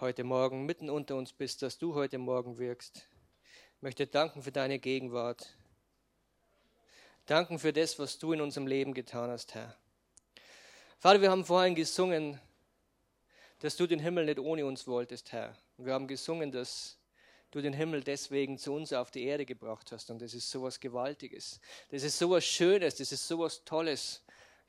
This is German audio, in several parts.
heute Morgen mitten unter uns bist, dass du heute Morgen wirkst. Ich möchte danken für deine Gegenwart. Danken für das, was du in unserem Leben getan hast, Herr. Vater, wir haben vorhin gesungen, dass du den Himmel nicht ohne uns wolltest, Herr. Wir haben gesungen, dass du den Himmel deswegen zu uns auf die Erde gebracht hast. Und das ist so was Gewaltiges. Das ist so was Schönes, das ist so was Tolles.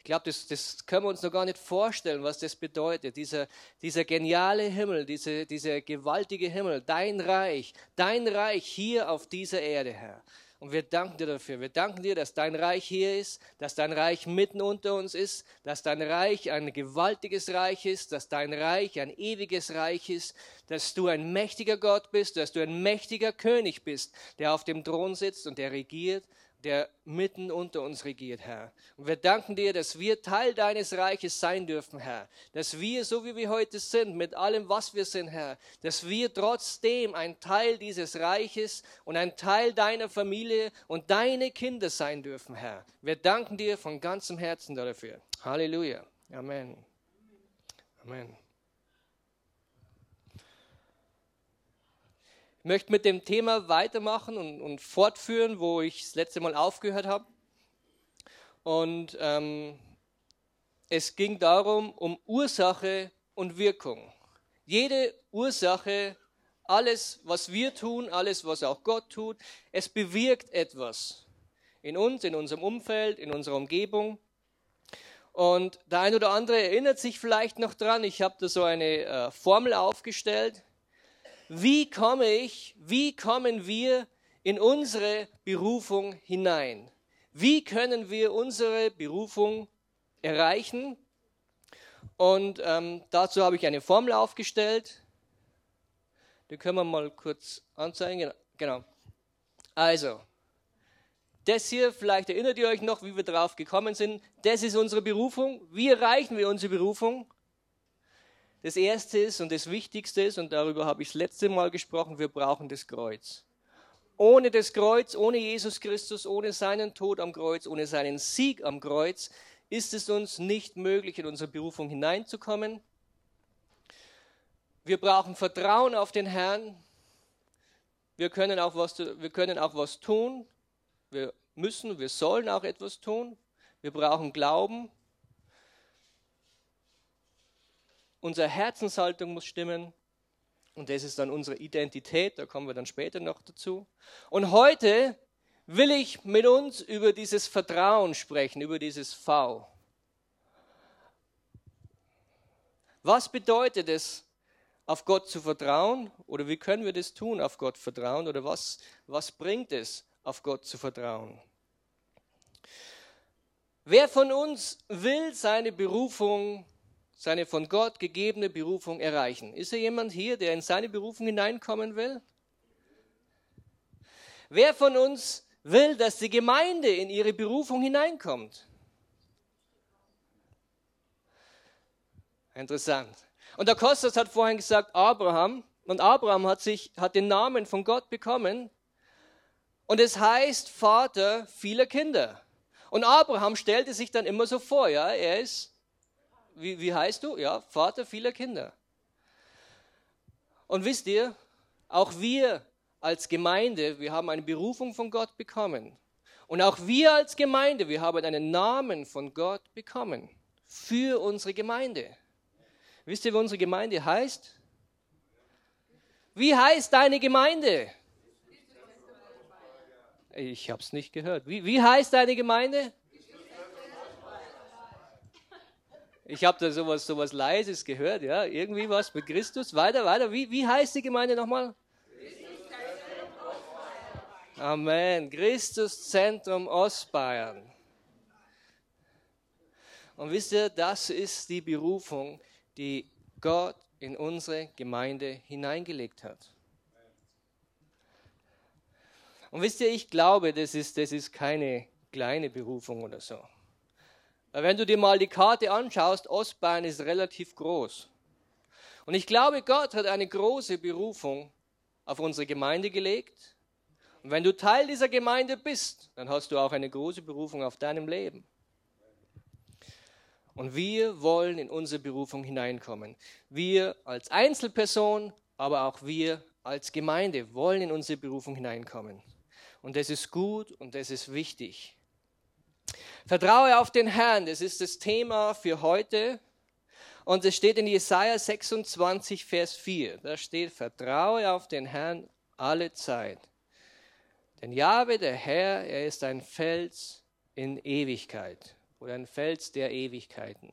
Ich glaube, das, das können wir uns noch gar nicht vorstellen, was das bedeutet. Dieser, dieser geniale Himmel, diese, dieser gewaltige Himmel, dein Reich, dein Reich hier auf dieser Erde, Herr. Und wir danken dir dafür. Wir danken dir, dass dein Reich hier ist, dass dein Reich mitten unter uns ist, dass dein Reich ein gewaltiges Reich ist, dass dein Reich ein ewiges Reich ist, dass du ein mächtiger Gott bist, dass du ein mächtiger König bist, der auf dem Thron sitzt und der regiert der mitten unter uns regiert, Herr. Und wir danken dir, dass wir Teil deines Reiches sein dürfen, Herr. Dass wir, so wie wir heute sind, mit allem, was wir sind, Herr, dass wir trotzdem ein Teil dieses Reiches und ein Teil deiner Familie und deine Kinder sein dürfen, Herr. Wir danken dir von ganzem Herzen dafür. Halleluja. Amen. Amen. Möchte mit dem Thema weitermachen und, und fortführen, wo ich das letzte Mal aufgehört habe. Und ähm, es ging darum, um Ursache und Wirkung. Jede Ursache, alles, was wir tun, alles, was auch Gott tut, es bewirkt etwas in uns, in unserem Umfeld, in unserer Umgebung. Und der ein oder andere erinnert sich vielleicht noch dran, ich habe da so eine äh, Formel aufgestellt, wie komme ich, wie kommen wir in unsere Berufung hinein? Wie können wir unsere Berufung erreichen? Und ähm, dazu habe ich eine Formel aufgestellt. Die können wir mal kurz anzeigen. Genau. Also, das hier, vielleicht erinnert ihr euch noch, wie wir drauf gekommen sind. Das ist unsere Berufung. Wie erreichen wir unsere Berufung? Das Erste ist und das Wichtigste ist, und darüber habe ich das letzte Mal gesprochen, wir brauchen das Kreuz. Ohne das Kreuz, ohne Jesus Christus, ohne seinen Tod am Kreuz, ohne seinen Sieg am Kreuz, ist es uns nicht möglich, in unsere Berufung hineinzukommen. Wir brauchen Vertrauen auf den Herrn. Wir können auch was, wir können auch was tun. Wir müssen, wir sollen auch etwas tun. Wir brauchen Glauben. Unsere Herzenshaltung muss stimmen. Und das ist dann unsere Identität, da kommen wir dann später noch dazu. Und heute will ich mit uns über dieses Vertrauen sprechen, über dieses V. Was bedeutet es, auf Gott zu vertrauen? Oder wie können wir das tun, auf Gott vertrauen? Oder was, was bringt es, auf Gott zu vertrauen? Wer von uns will seine Berufung seine von Gott gegebene Berufung erreichen. Ist er jemand hier, der in seine Berufung hineinkommen will? Wer von uns will, dass die Gemeinde in ihre Berufung hineinkommt? Interessant. Und der Kostas hat vorhin gesagt, Abraham, und Abraham hat, sich, hat den Namen von Gott bekommen, und es heißt Vater vieler Kinder. Und Abraham stellte sich dann immer so vor, ja, er ist wie, wie heißt du? Ja, Vater vieler Kinder. Und wisst ihr, auch wir als Gemeinde, wir haben eine Berufung von Gott bekommen. Und auch wir als Gemeinde, wir haben einen Namen von Gott bekommen für unsere Gemeinde. Wisst ihr, wie unsere Gemeinde heißt? Wie heißt deine Gemeinde? Ich habe es nicht gehört. Wie, wie heißt deine Gemeinde? Ich habe da sowas, sowas Leises gehört, ja, irgendwie was mit Christus. Weiter, weiter. Wie, wie heißt die Gemeinde nochmal? Amen. Christuszentrum Ostbayern. Und wisst ihr, das ist die Berufung, die Gott in unsere Gemeinde hineingelegt hat. Und wisst ihr, ich glaube, das ist, das ist keine kleine Berufung oder so. Wenn du dir mal die Karte anschaust, Ostbayern ist relativ groß. Und ich glaube, Gott hat eine große Berufung auf unsere Gemeinde gelegt. Und wenn du Teil dieser Gemeinde bist, dann hast du auch eine große Berufung auf deinem Leben. Und wir wollen in unsere Berufung hineinkommen. Wir als Einzelperson, aber auch wir als Gemeinde wollen in unsere Berufung hineinkommen. Und das ist gut und das ist wichtig. Vertraue auf den Herrn, das ist das Thema für heute. Und es steht in Jesaja 26, Vers 4. Da steht: Vertraue auf den Herrn alle Zeit. Denn Jahwe, der Herr, er ist ein Fels in Ewigkeit oder ein Fels der Ewigkeiten.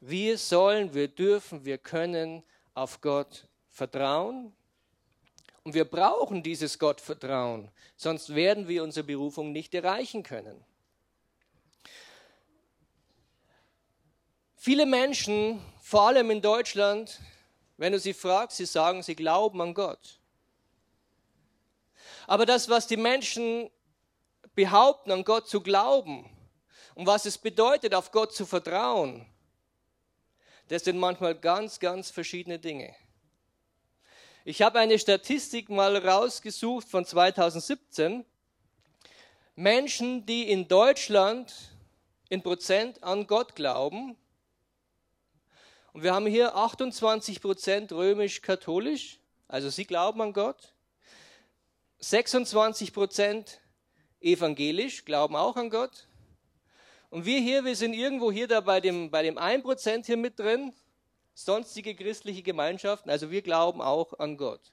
Wir sollen, wir dürfen, wir können auf Gott vertrauen. Und wir brauchen dieses Gottvertrauen, sonst werden wir unsere Berufung nicht erreichen können. Viele Menschen, vor allem in Deutschland, wenn du sie fragst, sie sagen, sie glauben an Gott. Aber das, was die Menschen behaupten, an Gott zu glauben und was es bedeutet, auf Gott zu vertrauen, das sind manchmal ganz, ganz verschiedene Dinge. Ich habe eine Statistik mal rausgesucht von 2017. Menschen, die in Deutschland in Prozent an Gott glauben. Und wir haben hier 28 Prozent römisch-katholisch, also sie glauben an Gott. 26 Prozent evangelisch, glauben auch an Gott. Und wir hier, wir sind irgendwo hier da bei dem, bei dem 1 Prozent hier mit drin sonstige christliche Gemeinschaften, also wir glauben auch an Gott.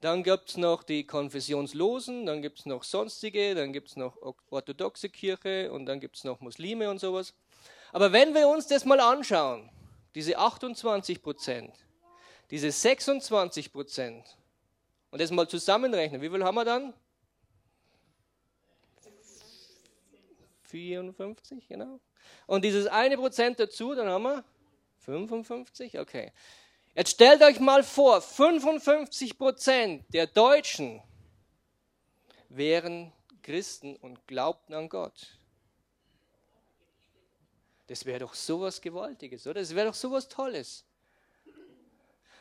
Dann gibt es noch die Konfessionslosen, dann gibt es noch sonstige, dann gibt es noch orthodoxe Kirche und dann gibt es noch Muslime und sowas. Aber wenn wir uns das mal anschauen, diese 28 Prozent, diese 26 Prozent, und das mal zusammenrechnen, wie viel haben wir dann? 54, genau. Und dieses eine Prozent dazu, dann haben wir 55? Okay. Jetzt stellt euch mal vor, 55 Prozent der Deutschen wären Christen und glaubten an Gott. Das wäre doch sowas Gewaltiges, oder? Das wäre doch sowas Tolles.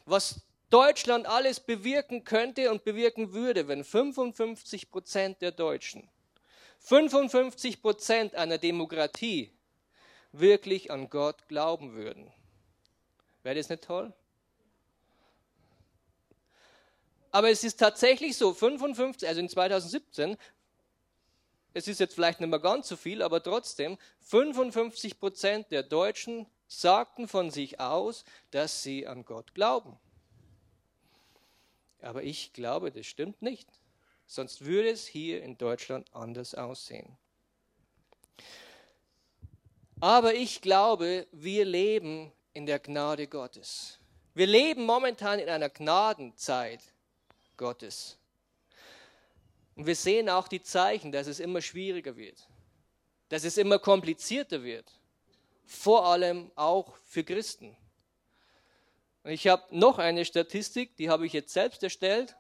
Was Deutschland alles bewirken könnte und bewirken würde, wenn 55 Prozent der Deutschen, 55 Prozent einer Demokratie wirklich an Gott glauben würden. Wäre das nicht toll? Aber es ist tatsächlich so, 55, also in 2017, es ist jetzt vielleicht nicht mehr ganz so viel, aber trotzdem, 55 Prozent der Deutschen sagten von sich aus, dass sie an Gott glauben. Aber ich glaube, das stimmt nicht. Sonst würde es hier in Deutschland anders aussehen. Aber ich glaube, wir leben in der Gnade Gottes. Wir leben momentan in einer Gnadenzeit Gottes. Und wir sehen auch die Zeichen, dass es immer schwieriger wird, dass es immer komplizierter wird, vor allem auch für Christen. Und ich habe noch eine Statistik, die habe ich jetzt selbst erstellt.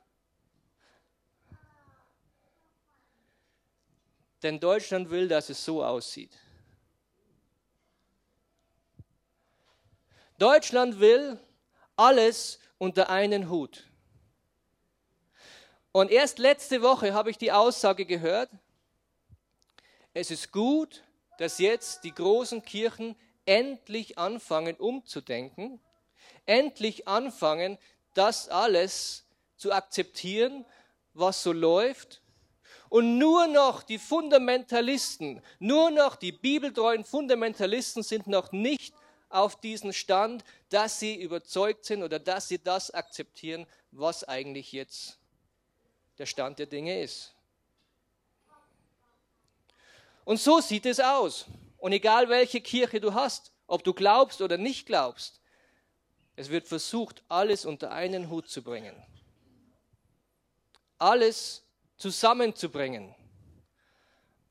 Denn Deutschland will, dass es so aussieht. Deutschland will alles unter einen Hut. Und erst letzte Woche habe ich die Aussage gehört, es ist gut, dass jetzt die großen Kirchen endlich anfangen umzudenken, endlich anfangen, das alles zu akzeptieren, was so läuft. Und nur noch die Fundamentalisten, nur noch die bibeltreuen Fundamentalisten sind noch nicht auf diesen Stand, dass sie überzeugt sind oder dass sie das akzeptieren, was eigentlich jetzt der Stand der Dinge ist. Und so sieht es aus. Und egal welche Kirche du hast, ob du glaubst oder nicht glaubst, es wird versucht, alles unter einen Hut zu bringen. Alles zusammenzubringen.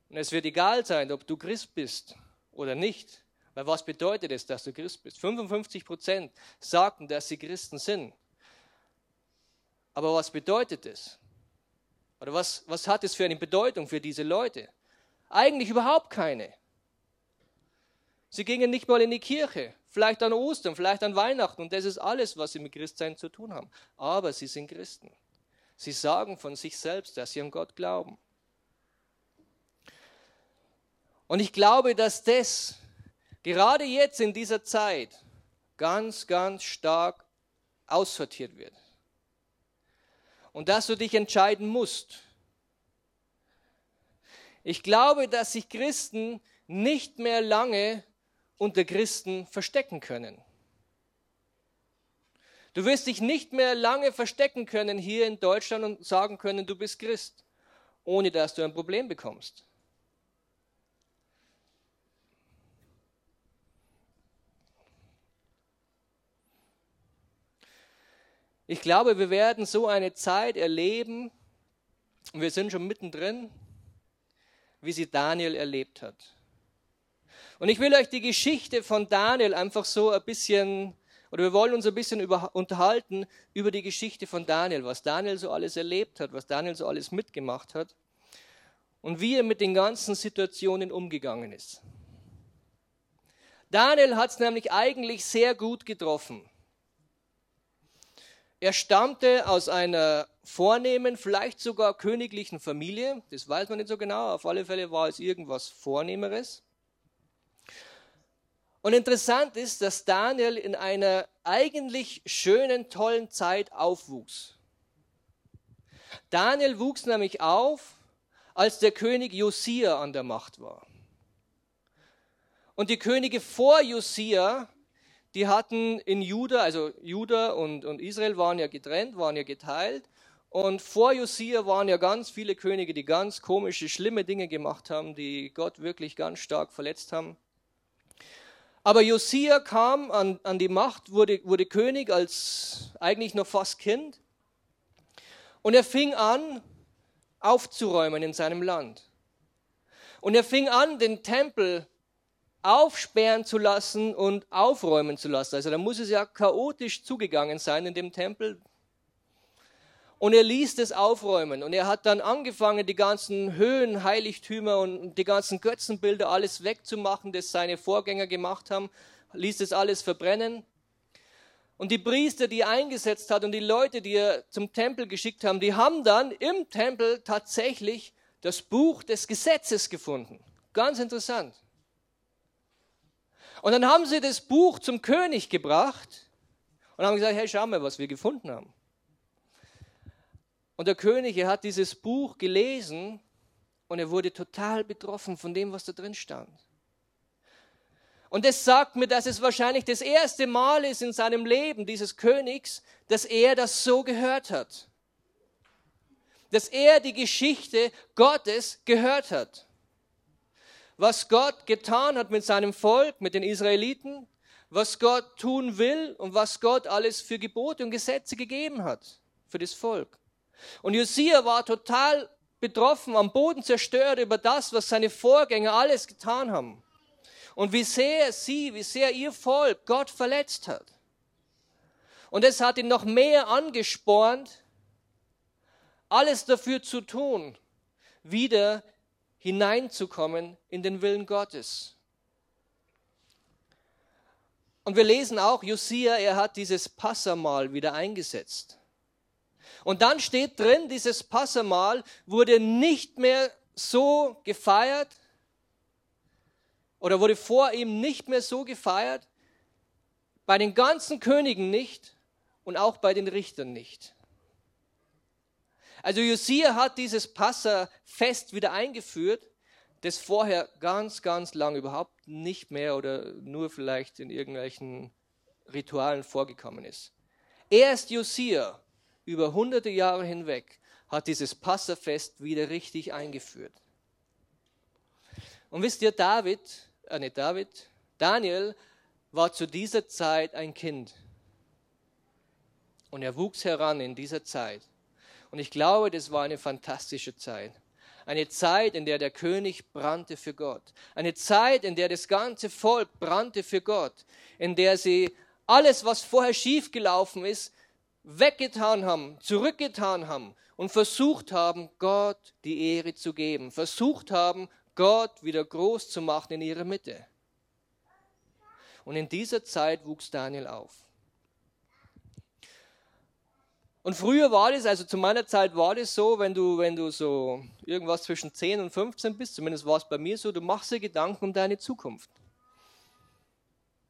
Und es wird egal sein, ob du Christ bist oder nicht. Weil was bedeutet es, dass du Christ bist? 55 Prozent sagten, dass sie Christen sind. Aber was bedeutet es? Oder was, was hat es für eine Bedeutung für diese Leute? Eigentlich überhaupt keine. Sie gingen nicht mal in die Kirche, vielleicht an Ostern, vielleicht an Weihnachten und das ist alles, was sie mit Christsein zu tun haben. Aber sie sind Christen. Sie sagen von sich selbst, dass sie an Gott glauben. Und ich glaube, dass das gerade jetzt in dieser Zeit ganz, ganz stark aussortiert wird. Und dass du dich entscheiden musst. Ich glaube, dass sich Christen nicht mehr lange unter Christen verstecken können. Du wirst dich nicht mehr lange verstecken können hier in Deutschland und sagen können, du bist Christ, ohne dass du ein Problem bekommst. Ich glaube, wir werden so eine Zeit erleben, und wir sind schon mittendrin, wie sie Daniel erlebt hat. Und ich will euch die Geschichte von Daniel einfach so ein bisschen, oder wir wollen uns ein bisschen über, unterhalten über die Geschichte von Daniel, was Daniel so alles erlebt hat, was Daniel so alles mitgemacht hat und wie er mit den ganzen Situationen umgegangen ist. Daniel hat es nämlich eigentlich sehr gut getroffen. Er stammte aus einer vornehmen, vielleicht sogar königlichen Familie. Das weiß man nicht so genau. Auf alle Fälle war es irgendwas Vornehmeres. Und interessant ist, dass Daniel in einer eigentlich schönen, tollen Zeit aufwuchs. Daniel wuchs nämlich auf, als der König Josia an der Macht war. Und die Könige vor Josia, die hatten in Juda, also Juda und, und Israel waren ja getrennt, waren ja geteilt. Und vor Josia waren ja ganz viele Könige, die ganz komische, schlimme Dinge gemacht haben, die Gott wirklich ganz stark verletzt haben. Aber Josia kam an, an die Macht, wurde, wurde König als eigentlich noch fast Kind. Und er fing an, aufzuräumen in seinem Land. Und er fing an, den Tempel aufsperren zu lassen und aufräumen zu lassen. Also da muss es ja chaotisch zugegangen sein in dem Tempel. Und er ließ das aufräumen. Und er hat dann angefangen, die ganzen Höhenheiligtümer und die ganzen Götzenbilder alles wegzumachen, das seine Vorgänger gemacht haben, ließ das alles verbrennen. Und die Priester, die er eingesetzt hat und die Leute, die er zum Tempel geschickt haben, die haben dann im Tempel tatsächlich das Buch des Gesetzes gefunden. Ganz interessant. Und dann haben sie das Buch zum König gebracht und haben gesagt, hey, schau mal, was wir gefunden haben. Und der König, er hat dieses Buch gelesen und er wurde total betroffen von dem, was da drin stand. Und das sagt mir, dass es wahrscheinlich das erste Mal ist in seinem Leben dieses Königs, dass er das so gehört hat. Dass er die Geschichte Gottes gehört hat. Was Gott getan hat mit seinem Volk, mit den Israeliten, was Gott tun will und was Gott alles für Gebote und Gesetze gegeben hat für das Volk. Und Josia war total betroffen, am Boden zerstört über das, was seine Vorgänger alles getan haben. Und wie sehr sie, wie sehr ihr Volk Gott verletzt hat. Und es hat ihn noch mehr angespornt, alles dafür zu tun, wieder hineinzukommen in den Willen Gottes. Und wir lesen auch, Josia, er hat dieses Passamal wieder eingesetzt. Und dann steht drin, dieses Passamal wurde nicht mehr so gefeiert oder wurde vor ihm nicht mehr so gefeiert, bei den ganzen Königen nicht und auch bei den Richtern nicht. Also Josia hat dieses Passafest wieder eingeführt, das vorher ganz, ganz lang überhaupt nicht mehr oder nur vielleicht in irgendwelchen Ritualen vorgekommen ist. Erst Josia über hunderte Jahre hinweg hat dieses Passafest wieder richtig eingeführt. Und wisst ihr, David, äh nicht David, Daniel war zu dieser Zeit ein Kind. Und er wuchs heran in dieser Zeit. Und ich glaube, das war eine fantastische Zeit. Eine Zeit, in der der König brannte für Gott. Eine Zeit, in der das ganze Volk brannte für Gott. In der sie alles, was vorher schiefgelaufen ist, weggetan haben, zurückgetan haben und versucht haben, Gott die Ehre zu geben, versucht haben, Gott wieder groß zu machen in ihrer Mitte. Und in dieser Zeit wuchs Daniel auf. Und früher war das, also zu meiner Zeit war das so, wenn du, wenn du so irgendwas zwischen 10 und 15 bist, zumindest war es bei mir so, du machst dir Gedanken um deine Zukunft.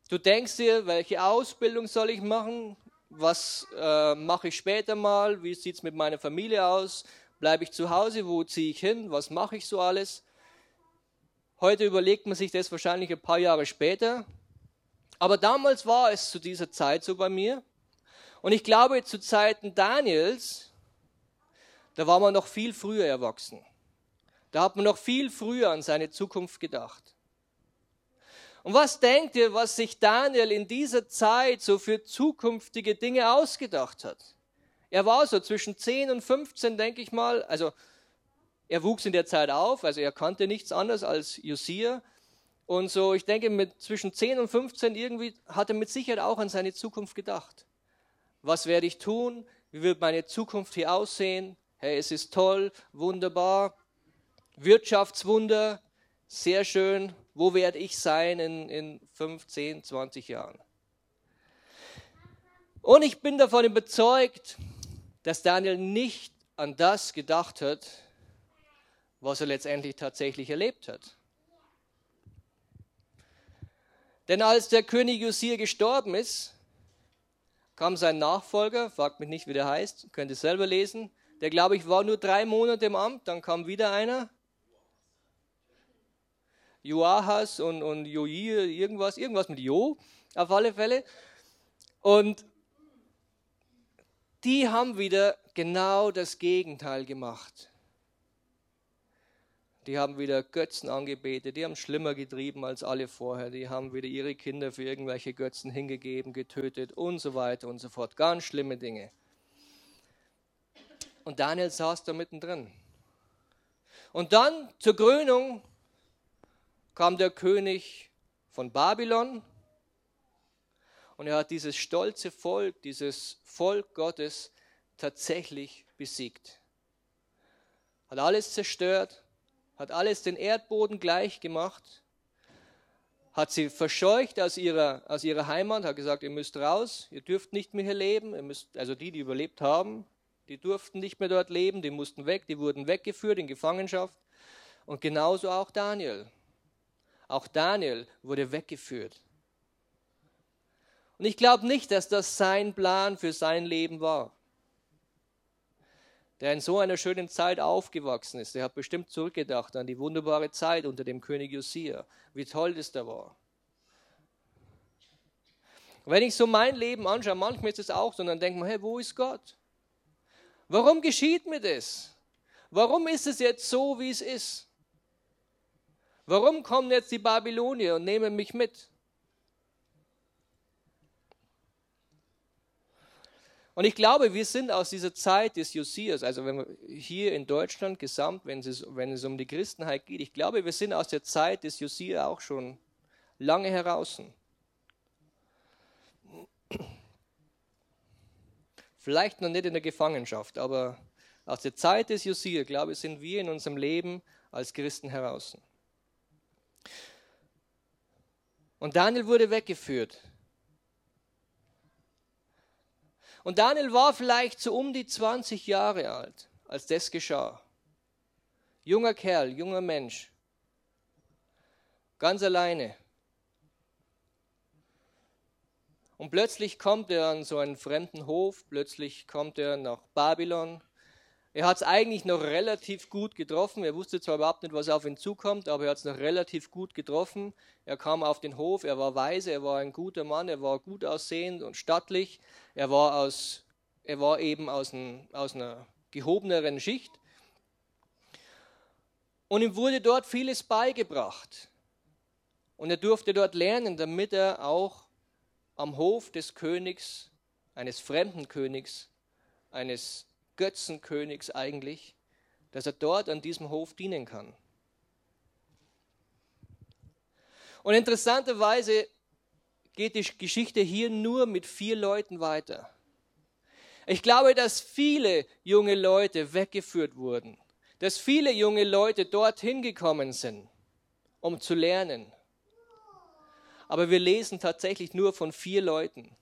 Du denkst dir, welche Ausbildung soll ich machen? Was äh, mache ich später mal? Wie sieht es mit meiner Familie aus? Bleibe ich zu Hause? Wo ziehe ich hin? Was mache ich so alles? Heute überlegt man sich das wahrscheinlich ein paar Jahre später. Aber damals war es zu dieser Zeit so bei mir. Und ich glaube, zu Zeiten Daniels, da war man noch viel früher erwachsen. Da hat man noch viel früher an seine Zukunft gedacht. Und was denkt ihr, was sich Daniel in dieser Zeit so für zukünftige Dinge ausgedacht hat? Er war so zwischen 10 und 15, denke ich mal. Also er wuchs in der Zeit auf, also er kannte nichts anderes als Josia. Und so, ich denke, mit zwischen 10 und 15 irgendwie hat er mit Sicherheit auch an seine Zukunft gedacht. Was werde ich tun? Wie wird meine Zukunft hier aussehen? Hey, es ist toll, wunderbar. Wirtschaftswunder, sehr schön. Wo werde ich sein in, in 15, 20 Jahren? Und ich bin davon überzeugt, dass Daniel nicht an das gedacht hat, was er letztendlich tatsächlich erlebt hat. Denn als der König Josia gestorben ist, kam sein Nachfolger, fragt mich nicht, wie der heißt, könnt ihr selber lesen. Der, glaube ich, war nur drei Monate im Amt, dann kam wieder einer. Joahas und, und Joir, irgendwas, irgendwas mit Jo, auf alle Fälle. Und die haben wieder genau das Gegenteil gemacht. Die haben wieder Götzen angebetet, die haben schlimmer getrieben als alle vorher, die haben wieder ihre Kinder für irgendwelche Götzen hingegeben, getötet und so weiter und so fort. Ganz schlimme Dinge. Und Daniel saß da mittendrin. Und dann zur Krönung kam der König von Babylon und er hat dieses stolze Volk, dieses Volk Gottes tatsächlich besiegt. Hat alles zerstört, hat alles den Erdboden gleich gemacht, hat sie verscheucht aus ihrer, aus ihrer Heimat, hat gesagt, ihr müsst raus, ihr dürft nicht mehr hier leben, ihr müsst, also die, die überlebt haben, die durften nicht mehr dort leben, die mussten weg, die wurden weggeführt in Gefangenschaft. Und genauso auch Daniel. Auch Daniel wurde weggeführt. Und ich glaube nicht, dass das sein Plan für sein Leben war der in so einer schönen Zeit aufgewachsen ist, der hat bestimmt zurückgedacht an die wunderbare Zeit unter dem König Josia, wie toll das da war. wenn ich so mein Leben anschaue, manchmal ist es auch so, dann denkt man, hey, wo ist Gott? Warum geschieht mir das? Warum ist es jetzt so, wie es ist? Warum kommen jetzt die Babylonier und nehmen mich mit? Und ich glaube, wir sind aus dieser Zeit des Josias, also wenn hier in Deutschland gesamt, wenn es, wenn es um die Christenheit geht, ich glaube, wir sind aus der Zeit des Josia auch schon lange heraus. Vielleicht noch nicht in der Gefangenschaft, aber aus der Zeit des Josia, glaube ich, sind wir in unserem Leben als Christen heraus. Und Daniel wurde weggeführt Und Daniel war vielleicht so um die 20 Jahre alt, als das geschah. Junger Kerl, junger Mensch, ganz alleine. Und plötzlich kommt er an so einen fremden Hof, plötzlich kommt er nach Babylon, er hat es eigentlich noch relativ gut getroffen. Er wusste zwar überhaupt nicht, was auf ihn zukommt, aber er hat es noch relativ gut getroffen. Er kam auf den Hof, er war weise, er war ein guter Mann, er war gut aussehend und stattlich. Er war, aus, er war eben aus, ein, aus einer gehobeneren Schicht. Und ihm wurde dort vieles beigebracht. Und er durfte dort lernen, damit er auch am Hof des Königs, eines fremden Königs, eines Götzenkönigs eigentlich, dass er dort an diesem Hof dienen kann. Und interessanterweise geht die Geschichte hier nur mit vier Leuten weiter. Ich glaube, dass viele junge Leute weggeführt wurden, dass viele junge Leute dorthin gekommen sind, um zu lernen. Aber wir lesen tatsächlich nur von vier Leuten.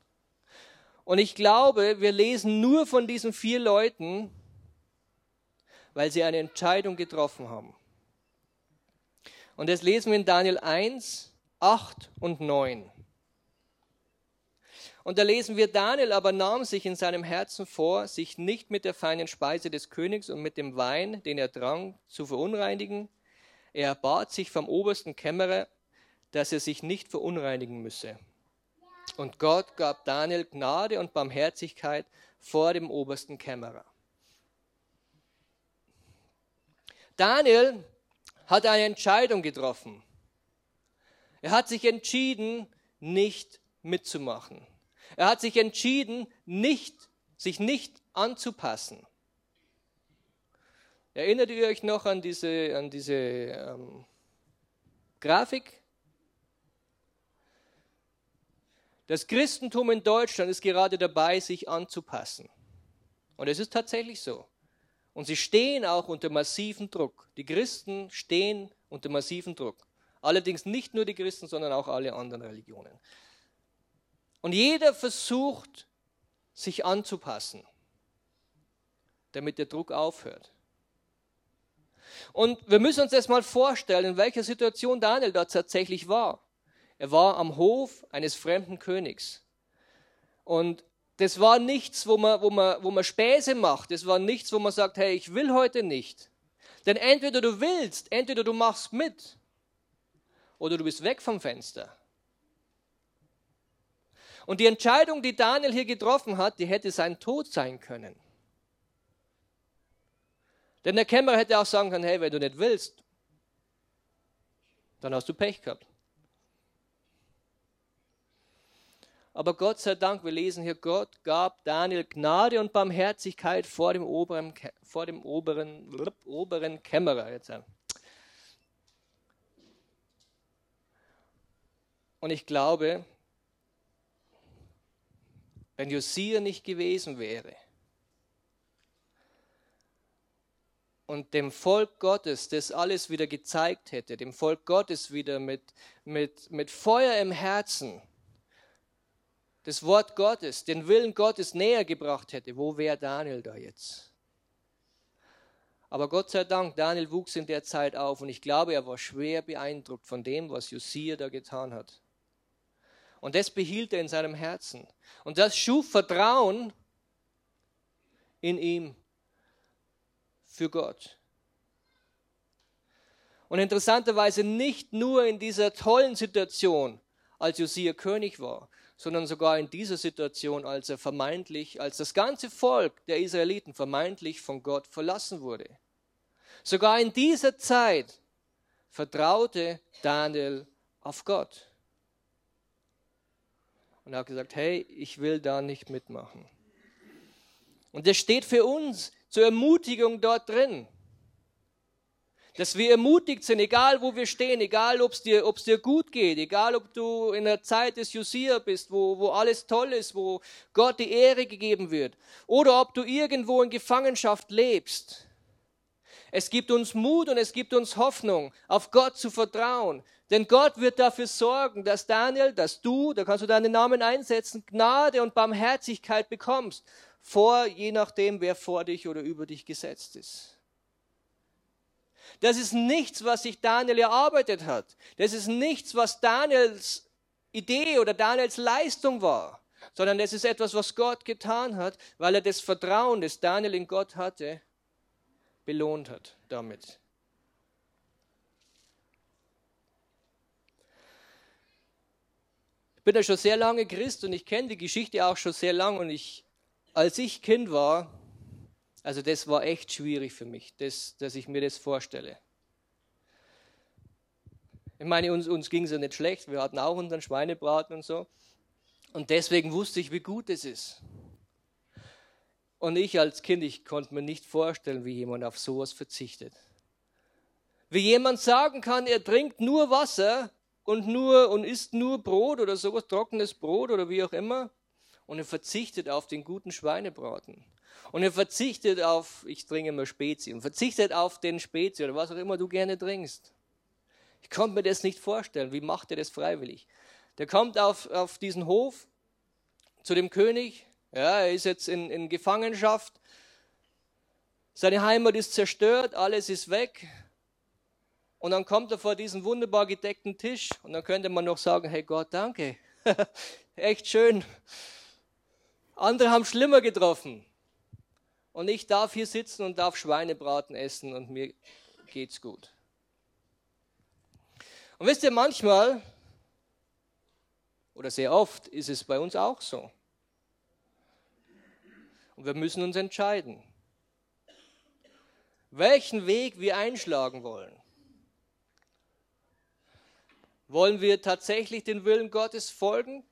Und ich glaube, wir lesen nur von diesen vier Leuten, weil sie eine Entscheidung getroffen haben. Und das lesen wir in Daniel 1, 8 und 9. Und da lesen wir, Daniel aber nahm sich in seinem Herzen vor, sich nicht mit der feinen Speise des Königs und mit dem Wein, den er trank, zu verunreinigen. Er bat sich vom obersten Kämmerer, dass er sich nicht verunreinigen müsse. Und Gott gab Daniel Gnade und Barmherzigkeit vor dem obersten Kämmerer. Daniel hat eine Entscheidung getroffen. Er hat sich entschieden, nicht mitzumachen. Er hat sich entschieden, nicht, sich nicht anzupassen. Erinnert ihr euch noch an diese, an diese ähm, Grafik? Das Christentum in Deutschland ist gerade dabei, sich anzupassen. Und es ist tatsächlich so. Und sie stehen auch unter massiven Druck. Die Christen stehen unter massiven Druck. Allerdings nicht nur die Christen, sondern auch alle anderen Religionen. Und jeder versucht, sich anzupassen, damit der Druck aufhört. Und wir müssen uns das mal vorstellen, in welcher Situation Daniel da tatsächlich war. Er war am Hof eines fremden Königs. Und das war nichts, wo man, wo, man, wo man Späße macht. Das war nichts, wo man sagt, hey, ich will heute nicht. Denn entweder du willst, entweder du machst mit oder du bist weg vom Fenster. Und die Entscheidung, die Daniel hier getroffen hat, die hätte sein Tod sein können. Denn der Kämmerer hätte auch sagen können, hey, wenn du nicht willst, dann hast du Pech gehabt. Aber Gott sei Dank, wir lesen hier, Gott gab Daniel Gnade und Barmherzigkeit vor dem oberen, vor dem oberen, oberen Kämmerer. Jetzt. Und ich glaube, wenn Josia nicht gewesen wäre und dem Volk Gottes das alles wieder gezeigt hätte, dem Volk Gottes wieder mit, mit, mit Feuer im Herzen, das Wort Gottes, den Willen Gottes näher gebracht hätte, wo wäre Daniel da jetzt? Aber Gott sei Dank, Daniel wuchs in der Zeit auf und ich glaube, er war schwer beeindruckt von dem, was Josia da getan hat. Und das behielt er in seinem Herzen. Und das schuf Vertrauen in ihm für Gott. Und interessanterweise nicht nur in dieser tollen Situation, als Josia König war, sondern sogar in dieser Situation, als er vermeintlich, als das ganze Volk der Israeliten vermeintlich von Gott verlassen wurde. Sogar in dieser Zeit vertraute Daniel auf Gott. Und er hat gesagt, hey, ich will da nicht mitmachen. Und das steht für uns zur Ermutigung dort drin. Dass wir ermutigt sind, egal wo wir stehen, egal ob es dir, dir gut geht, egal ob du in der Zeit des Josia bist, wo, wo alles toll ist, wo Gott die Ehre gegeben wird, oder ob du irgendwo in Gefangenschaft lebst. Es gibt uns Mut und es gibt uns Hoffnung, auf Gott zu vertrauen. Denn Gott wird dafür sorgen, dass Daniel, dass du, da kannst du deinen Namen einsetzen, Gnade und Barmherzigkeit bekommst, vor je nachdem, wer vor dich oder über dich gesetzt ist. Das ist nichts, was sich Daniel erarbeitet hat. Das ist nichts, was Daniels Idee oder Daniels Leistung war, sondern das ist etwas, was Gott getan hat, weil er das Vertrauen, das Daniel in Gott hatte, belohnt hat damit. Ich bin ja schon sehr lange Christ und ich kenne die Geschichte auch schon sehr lange und ich, als ich Kind war, also das war echt schwierig für mich, das, dass ich mir das vorstelle. Ich meine, uns, uns ging es ja nicht schlecht, wir hatten auch unseren Schweinebraten und so. Und deswegen wusste ich, wie gut es ist. Und ich als Kind, ich konnte mir nicht vorstellen, wie jemand auf sowas verzichtet. Wie jemand sagen kann, er trinkt nur Wasser und nur und isst nur Brot oder sowas, trockenes Brot oder wie auch immer, und er verzichtet auf den guten Schweinebraten. Und er verzichtet auf, ich trinke immer Spezi, und verzichtet auf den Spezi oder was auch immer du gerne trinkst. Ich konnte mir das nicht vorstellen. Wie macht er das freiwillig? Der kommt auf, auf diesen Hof zu dem König. Ja, er ist jetzt in, in Gefangenschaft. Seine Heimat ist zerstört, alles ist weg. Und dann kommt er vor diesen wunderbar gedeckten Tisch und dann könnte man noch sagen, hey Gott, danke. echt schön. Andere haben schlimmer getroffen. Und ich darf hier sitzen und darf Schweinebraten essen und mir geht's gut. Und wisst ihr, manchmal oder sehr oft ist es bei uns auch so. Und wir müssen uns entscheiden, welchen Weg wir einschlagen wollen. Wollen wir tatsächlich den Willen Gottes folgen?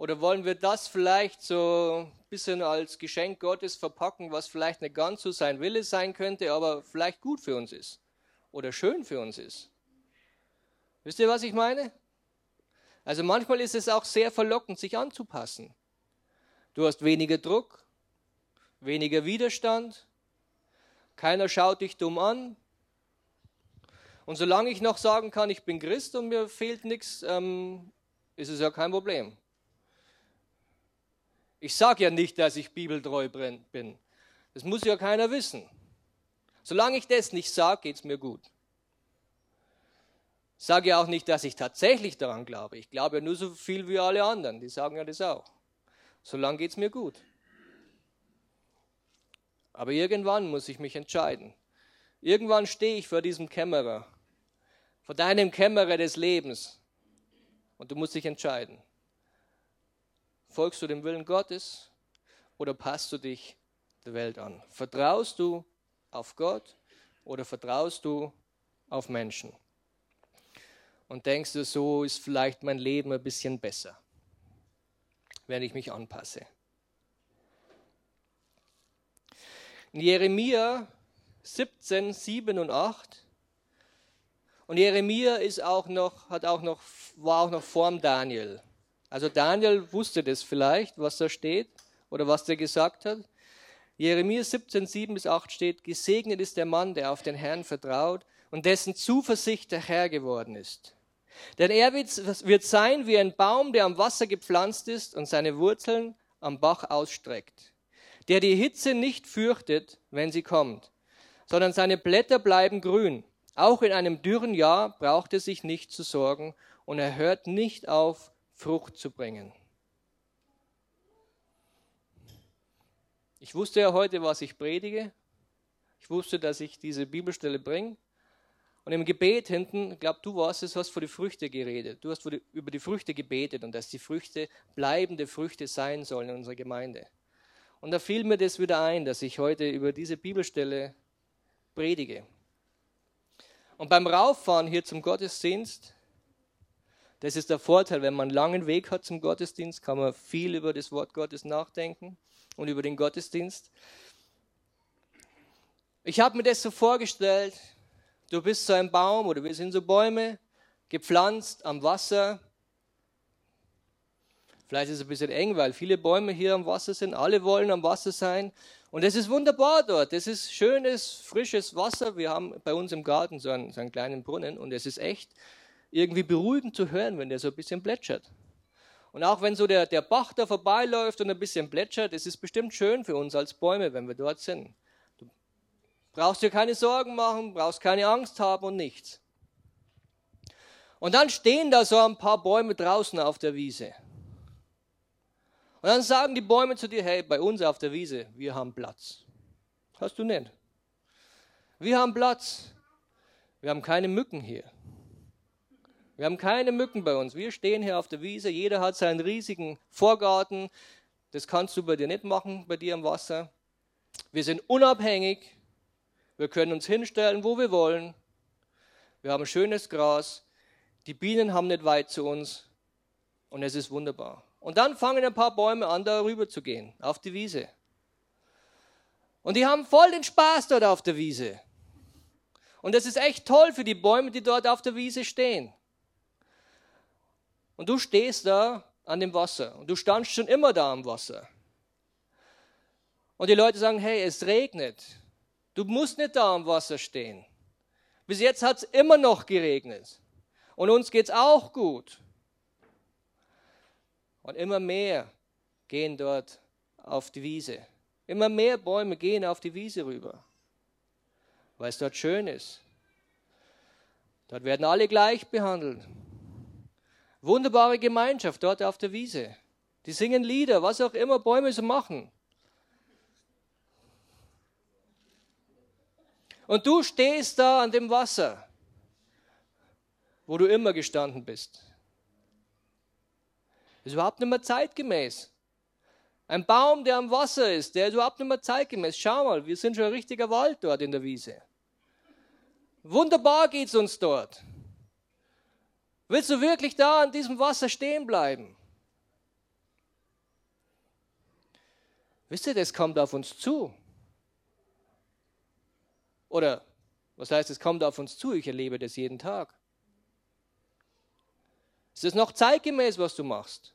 Oder wollen wir das vielleicht so ein bisschen als Geschenk Gottes verpacken, was vielleicht nicht ganz so sein Wille sein könnte, aber vielleicht gut für uns ist oder schön für uns ist? Wisst ihr, was ich meine? Also manchmal ist es auch sehr verlockend, sich anzupassen. Du hast weniger Druck, weniger Widerstand, keiner schaut dich dumm an. Und solange ich noch sagen kann, ich bin Christ und mir fehlt nichts, ähm, ist es ja kein Problem. Ich sage ja nicht, dass ich bibeltreu bin. Das muss ja keiner wissen. Solange ich das nicht sage, geht es mir gut. Ich sage ja auch nicht, dass ich tatsächlich daran glaube. Ich glaube ja nur so viel wie alle anderen. Die sagen ja das auch. Solange geht es mir gut. Aber irgendwann muss ich mich entscheiden. Irgendwann stehe ich vor diesem Kämmerer, vor deinem Kämmerer des Lebens. Und du musst dich entscheiden. Folgst du dem Willen Gottes oder passt du dich der Welt an? Vertraust du auf Gott oder vertraust du auf Menschen? Und denkst du, so ist vielleicht mein Leben ein bisschen besser, wenn ich mich anpasse. In Jeremia 17, 7 und 8. Und Jeremia ist auch noch, hat auch noch, war auch noch vorm Daniel. Also Daniel wusste das vielleicht, was da steht oder was der gesagt hat. Jeremia 17, 7 bis 8 steht, gesegnet ist der Mann, der auf den Herrn vertraut und dessen Zuversicht der Herr geworden ist. Denn er wird sein wie ein Baum, der am Wasser gepflanzt ist und seine Wurzeln am Bach ausstreckt, der die Hitze nicht fürchtet, wenn sie kommt, sondern seine Blätter bleiben grün. Auch in einem dürren Jahr braucht er sich nicht zu sorgen und er hört nicht auf, Frucht zu bringen. Ich wusste ja heute, was ich predige. Ich wusste, dass ich diese Bibelstelle bringe. Und im Gebet hinten, ich glaube, du warst es, hast vor die Früchte geredet. Du hast über die Früchte gebetet und dass die Früchte bleibende Früchte sein sollen in unserer Gemeinde. Und da fiel mir das wieder ein, dass ich heute über diese Bibelstelle predige. Und beim Rauffahren hier zum Gottesdienst das ist der Vorteil, wenn man einen langen Weg hat zum Gottesdienst, kann man viel über das Wort Gottes nachdenken und über den Gottesdienst. Ich habe mir das so vorgestellt, du bist so ein Baum oder wir sind so Bäume, gepflanzt am Wasser. Vielleicht ist es ein bisschen eng, weil viele Bäume hier am Wasser sind. Alle wollen am Wasser sein. Und es ist wunderbar dort. Es ist schönes, frisches Wasser. Wir haben bei uns im Garten so einen, so einen kleinen Brunnen und es ist echt irgendwie beruhigend zu hören, wenn der so ein bisschen plätschert. Und auch wenn so der, der Bach da vorbeiläuft und ein bisschen plätschert, es ist bestimmt schön für uns als Bäume, wenn wir dort sind. Du brauchst dir keine Sorgen machen, brauchst keine Angst haben und nichts. Und dann stehen da so ein paar Bäume draußen auf der Wiese. Und dann sagen die Bäume zu dir, hey, bei uns auf der Wiese, wir haben Platz. Hast du nicht? Wir haben Platz. Wir haben keine Mücken hier. Wir haben keine Mücken bei uns. Wir stehen hier auf der Wiese. Jeder hat seinen riesigen Vorgarten. Das kannst du bei dir nicht machen, bei dir im Wasser. Wir sind unabhängig. Wir können uns hinstellen, wo wir wollen. Wir haben schönes Gras. Die Bienen haben nicht weit zu uns. Und es ist wunderbar. Und dann fangen ein paar Bäume an, da rüber zu gehen, auf die Wiese. Und die haben voll den Spaß dort auf der Wiese. Und das ist echt toll für die Bäume, die dort auf der Wiese stehen. Und du stehst da an dem Wasser und du standst schon immer da am Wasser. Und die Leute sagen, hey, es regnet. Du musst nicht da am Wasser stehen. Bis jetzt hat es immer noch geregnet. Und uns geht es auch gut. Und immer mehr gehen dort auf die Wiese. Immer mehr Bäume gehen auf die Wiese rüber, weil es dort schön ist. Dort werden alle gleich behandelt. Wunderbare Gemeinschaft dort auf der Wiese. Die singen Lieder, was auch immer Bäume so machen. Und du stehst da an dem Wasser, wo du immer gestanden bist. Ist überhaupt nicht mehr zeitgemäß. Ein Baum, der am Wasser ist, der ist überhaupt nicht mehr zeitgemäß. Schau mal, wir sind schon ein richtiger Wald dort in der Wiese. Wunderbar geht es uns dort. Willst du wirklich da an diesem Wasser stehen bleiben? Wisst ihr, das kommt auf uns zu. Oder was heißt, es kommt auf uns zu? Ich erlebe das jeden Tag. Ist es noch zeitgemäß, was du machst?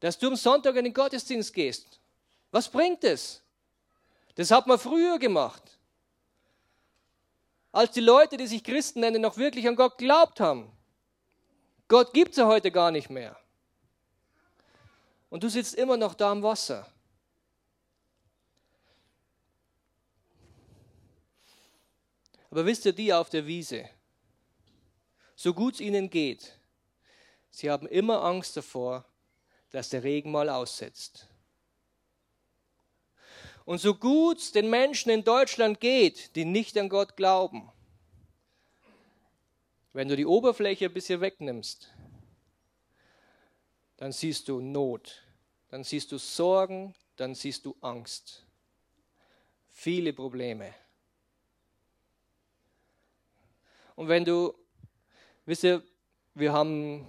Dass du am Sonntag in den Gottesdienst gehst. Was bringt es? Das hat man früher gemacht. Als die Leute, die sich Christen nennen, noch wirklich an Gott glaubt haben. Gott gibt es ja heute gar nicht mehr. Und du sitzt immer noch da am Wasser. Aber wisst ihr, die auf der Wiese, so gut es ihnen geht, sie haben immer Angst davor, dass der Regen mal aussetzt. Und so gut es den Menschen in Deutschland geht, die nicht an Gott glauben, wenn du die Oberfläche ein bisschen wegnimmst, dann siehst du Not, dann siehst du Sorgen, dann siehst du Angst. Viele Probleme. Und wenn du, wisst ihr, wir haben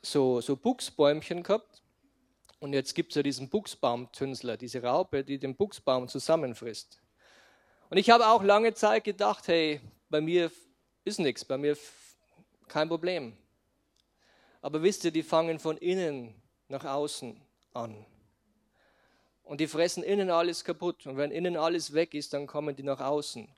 so, so Buchsbäumchen gehabt und jetzt gibt es ja diesen Buchsbaumtünzler, diese Raupe, die den Buchsbaum zusammenfrisst. Und ich habe auch lange Zeit gedacht, hey, bei mir ist nichts, bei mir kein Problem. Aber wisst ihr, die fangen von innen nach außen an. Und die fressen innen alles kaputt. Und wenn innen alles weg ist, dann kommen die nach außen.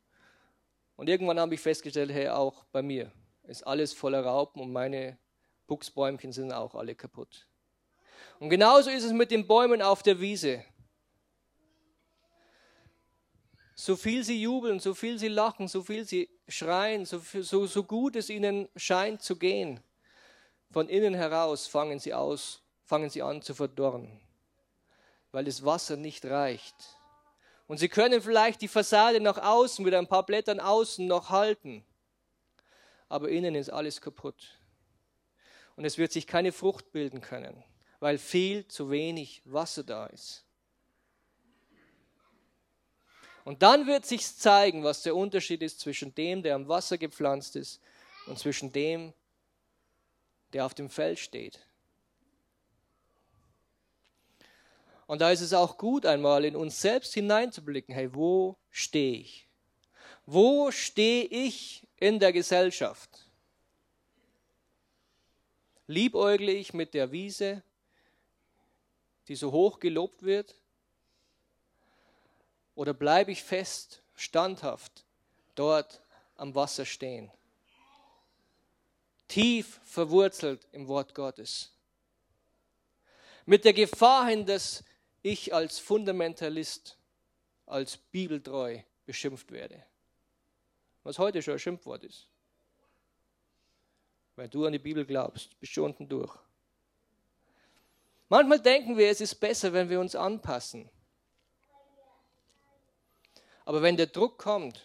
Und irgendwann habe ich festgestellt, hey, auch bei mir ist alles voller Raupen und meine Buchsbäumchen sind auch alle kaputt. Und genauso ist es mit den Bäumen auf der Wiese. So viel sie jubeln, so viel sie lachen, so viel sie schreien, so, so, so gut es ihnen scheint zu gehen, von innen heraus fangen sie, aus, fangen sie an zu verdorren, weil das Wasser nicht reicht. Und sie können vielleicht die Fassade nach außen mit ein paar Blättern außen noch halten. Aber innen ist alles kaputt. Und es wird sich keine Frucht bilden können, weil viel zu wenig Wasser da ist. Und dann wird sich zeigen, was der Unterschied ist zwischen dem, der am Wasser gepflanzt ist, und zwischen dem, der auf dem Feld steht. Und da ist es auch gut, einmal in uns selbst hineinzublicken. Hey, wo stehe ich? Wo stehe ich in der Gesellschaft? Liebäugle ich mit der Wiese, die so hoch gelobt wird? Oder bleibe ich fest, standhaft dort am Wasser stehen? Tief verwurzelt im Wort Gottes. Mit der Gefahr hin, dass ich als Fundamentalist, als bibeltreu beschimpft werde. Was heute schon ein Schimpfwort ist. Weil du an die Bibel glaubst, bist du unten durch. Manchmal denken wir, es ist besser, wenn wir uns anpassen. Aber wenn der Druck kommt,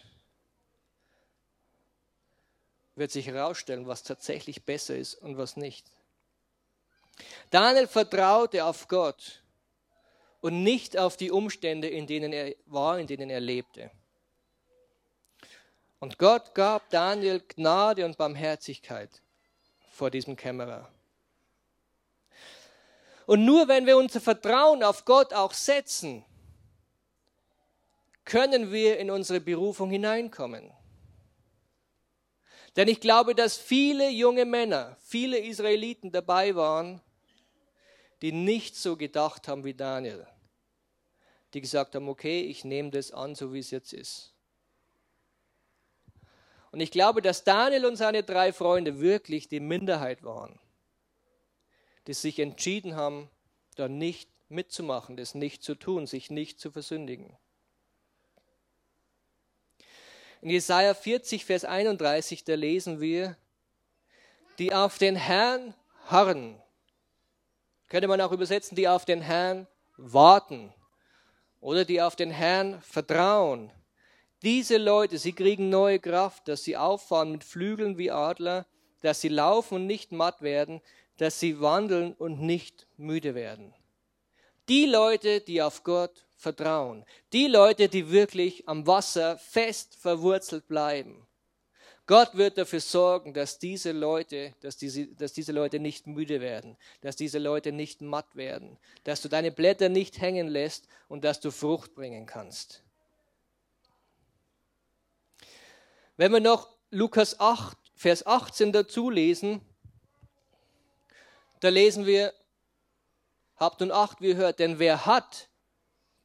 wird sich herausstellen, was tatsächlich besser ist und was nicht. Daniel vertraute auf Gott und nicht auf die Umstände, in denen er war, in denen er lebte. Und Gott gab Daniel Gnade und Barmherzigkeit vor diesem Kämmerer. Und nur wenn wir unser Vertrauen auf Gott auch setzen, können wir in unsere Berufung hineinkommen. Denn ich glaube, dass viele junge Männer, viele Israeliten dabei waren, die nicht so gedacht haben wie Daniel die gesagt haben, okay, ich nehme das an, so wie es jetzt ist. Und ich glaube, dass Daniel und seine drei Freunde wirklich die Minderheit waren, die sich entschieden haben, da nicht mitzumachen, das nicht zu tun, sich nicht zu versündigen. In Jesaja 40, Vers 31, da lesen wir: die auf den Herrn harren. Könnte man auch übersetzen, die auf den Herrn warten oder die auf den Herrn vertrauen. Diese Leute, sie kriegen neue Kraft, dass sie auffahren mit Flügeln wie Adler, dass sie laufen und nicht matt werden, dass sie wandeln und nicht müde werden. Die Leute, die auf Gott vertrauen, die Leute, die wirklich am Wasser fest verwurzelt bleiben. Gott wird dafür sorgen, dass diese Leute, dass diese, dass diese Leute nicht müde werden, dass diese Leute nicht matt werden, dass du deine Blätter nicht hängen lässt und dass du Frucht bringen kannst. Wenn wir noch Lukas 8, Vers 18 dazu lesen, da lesen wir, habt nun Acht, wie ihr hört, denn wer hat,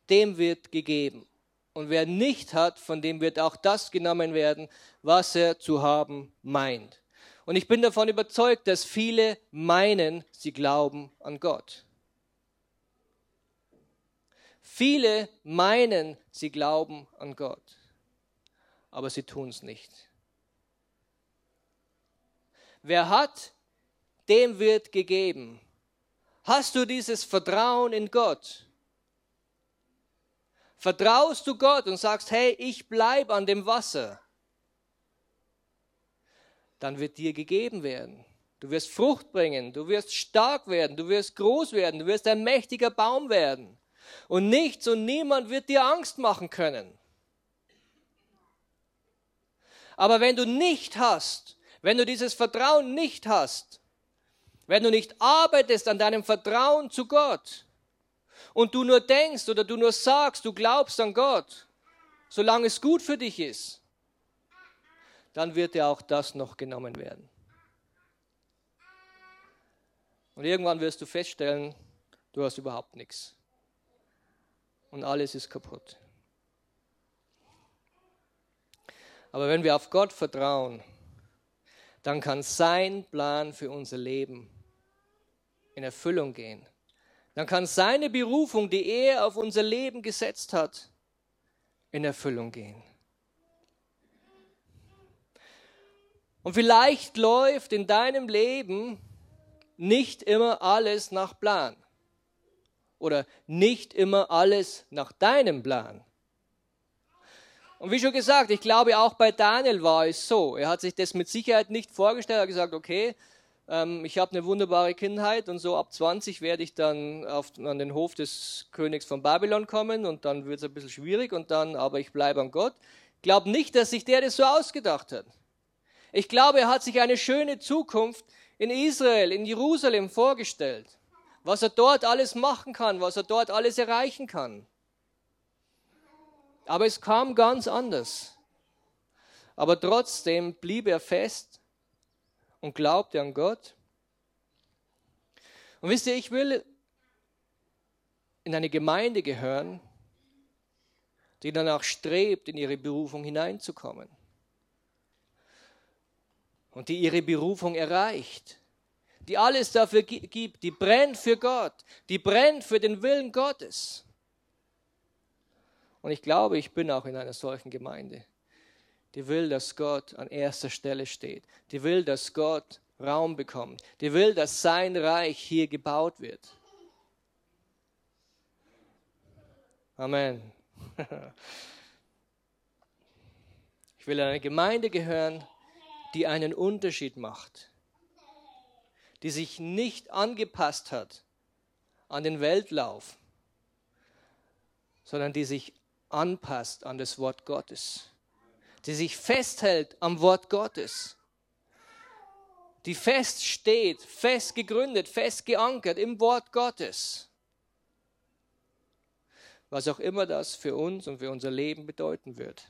dem wird gegeben. Und wer nicht hat, von dem wird auch das genommen werden, was er zu haben meint. Und ich bin davon überzeugt, dass viele meinen, sie glauben an Gott. Viele meinen, sie glauben an Gott, aber sie tun es nicht. Wer hat, dem wird gegeben. Hast du dieses Vertrauen in Gott? Vertraust du Gott und sagst, hey, ich bleibe an dem Wasser? Dann wird dir gegeben werden. Du wirst Frucht bringen, du wirst stark werden, du wirst groß werden, du wirst ein mächtiger Baum werden. Und nichts und niemand wird dir Angst machen können. Aber wenn du nicht hast, wenn du dieses Vertrauen nicht hast, wenn du nicht arbeitest an deinem Vertrauen zu Gott, und du nur denkst oder du nur sagst, du glaubst an Gott, solange es gut für dich ist, dann wird dir auch das noch genommen werden. Und irgendwann wirst du feststellen, du hast überhaupt nichts. Und alles ist kaputt. Aber wenn wir auf Gott vertrauen, dann kann sein Plan für unser Leben in Erfüllung gehen dann kann seine Berufung, die er auf unser Leben gesetzt hat, in Erfüllung gehen. Und vielleicht läuft in deinem Leben nicht immer alles nach Plan oder nicht immer alles nach deinem Plan. Und wie schon gesagt, ich glaube auch bei Daniel war es so. Er hat sich das mit Sicherheit nicht vorgestellt. Er hat gesagt, okay, ähm, ich habe eine wunderbare Kindheit und so ab 20 werde ich dann auf, an den Hof des Königs von Babylon kommen und dann wird es ein bisschen schwierig und dann, aber ich bleibe an Gott. Ich glaube nicht, dass sich der das so ausgedacht hat. Ich glaube, er hat sich eine schöne Zukunft in Israel, in Jerusalem vorgestellt. Was er dort alles machen kann, was er dort alles erreichen kann. Aber es kam ganz anders. Aber trotzdem blieb er fest und glaubte an Gott. Und wisst ihr, ich will in eine Gemeinde gehören, die danach strebt, in ihre Berufung hineinzukommen. Und die ihre Berufung erreicht. Die alles dafür gibt, die brennt für Gott, die brennt für den Willen Gottes. Und ich glaube, ich bin auch in einer solchen Gemeinde die will, dass Gott an erster Stelle steht. Die will, dass Gott Raum bekommt. Die will, dass sein Reich hier gebaut wird. Amen. Ich will in eine Gemeinde gehören, die einen Unterschied macht, die sich nicht angepasst hat an den Weltlauf, sondern die sich anpasst an das Wort Gottes die sich festhält am Wort Gottes, die fest steht, fest gegründet, fest geankert im Wort Gottes. Was auch immer das für uns und für unser Leben bedeuten wird.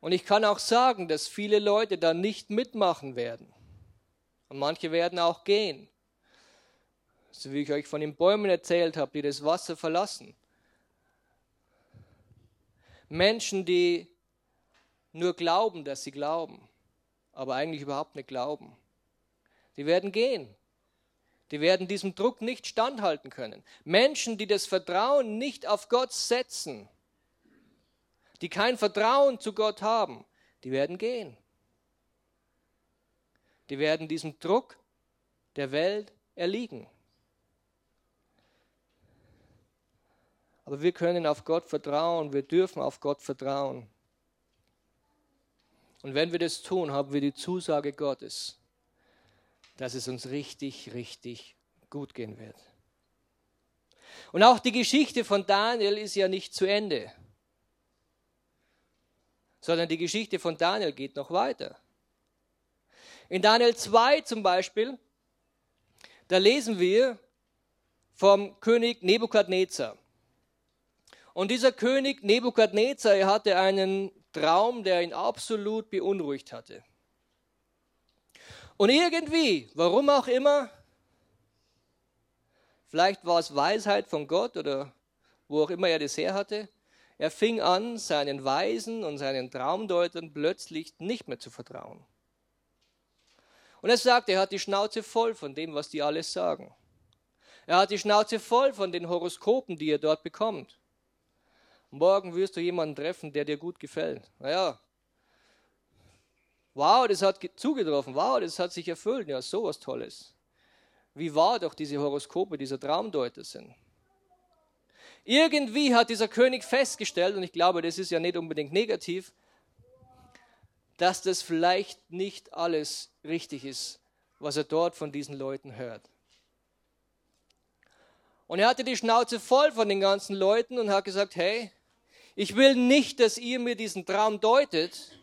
Und ich kann auch sagen, dass viele Leute da nicht mitmachen werden. Und manche werden auch gehen so wie ich euch von den Bäumen erzählt habe, die das Wasser verlassen. Menschen, die nur glauben, dass sie glauben, aber eigentlich überhaupt nicht glauben. Die werden gehen. Die werden diesem Druck nicht standhalten können. Menschen, die das Vertrauen nicht auf Gott setzen, die kein Vertrauen zu Gott haben, die werden gehen. Die werden diesem Druck der Welt erliegen. Aber wir können auf Gott vertrauen, wir dürfen auf Gott vertrauen. Und wenn wir das tun, haben wir die Zusage Gottes, dass es uns richtig, richtig gut gehen wird. Und auch die Geschichte von Daniel ist ja nicht zu Ende, sondern die Geschichte von Daniel geht noch weiter. In Daniel 2 zum Beispiel, da lesen wir vom König Nebukadnezar. Und dieser König Nebukadnezar, er hatte einen Traum, der ihn absolut beunruhigt hatte. Und irgendwie, warum auch immer, vielleicht war es Weisheit von Gott oder wo auch immer er das her hatte, er fing an, seinen Weisen und seinen Traumdeutern plötzlich nicht mehr zu vertrauen. Und er sagt, er hat die Schnauze voll von dem, was die alles sagen. Er hat die Schnauze voll von den Horoskopen, die er dort bekommt. Morgen wirst du jemanden treffen, der dir gut gefällt. Naja, wow, das hat zugetroffen, wow, das hat sich erfüllt. Ja, sowas Tolles. Wie wahr doch diese Horoskope dieser Traumdeuter sind. Irgendwie hat dieser König festgestellt, und ich glaube, das ist ja nicht unbedingt negativ, dass das vielleicht nicht alles richtig ist, was er dort von diesen Leuten hört. Und er hatte die Schnauze voll von den ganzen Leuten und hat gesagt, hey, ich will nicht, dass ihr mir diesen Traum deutet,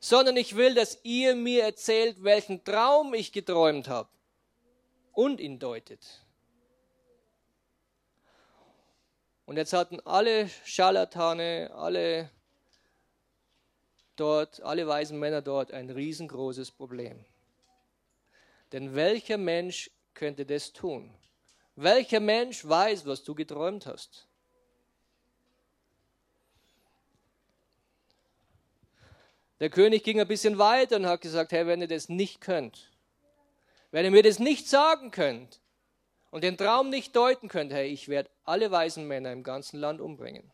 sondern ich will, dass ihr mir erzählt, welchen Traum ich geträumt habe und ihn deutet. Und jetzt hatten alle Scharlatane, alle dort, alle weisen Männer dort ein riesengroßes Problem. Denn welcher Mensch könnte das tun? Welcher Mensch weiß, was du geträumt hast? Der König ging ein bisschen weiter und hat gesagt, hey, wenn ihr das nicht könnt, wenn ihr mir das nicht sagen könnt und den Traum nicht deuten könnt, hey, ich werde alle weisen Männer im ganzen Land umbringen.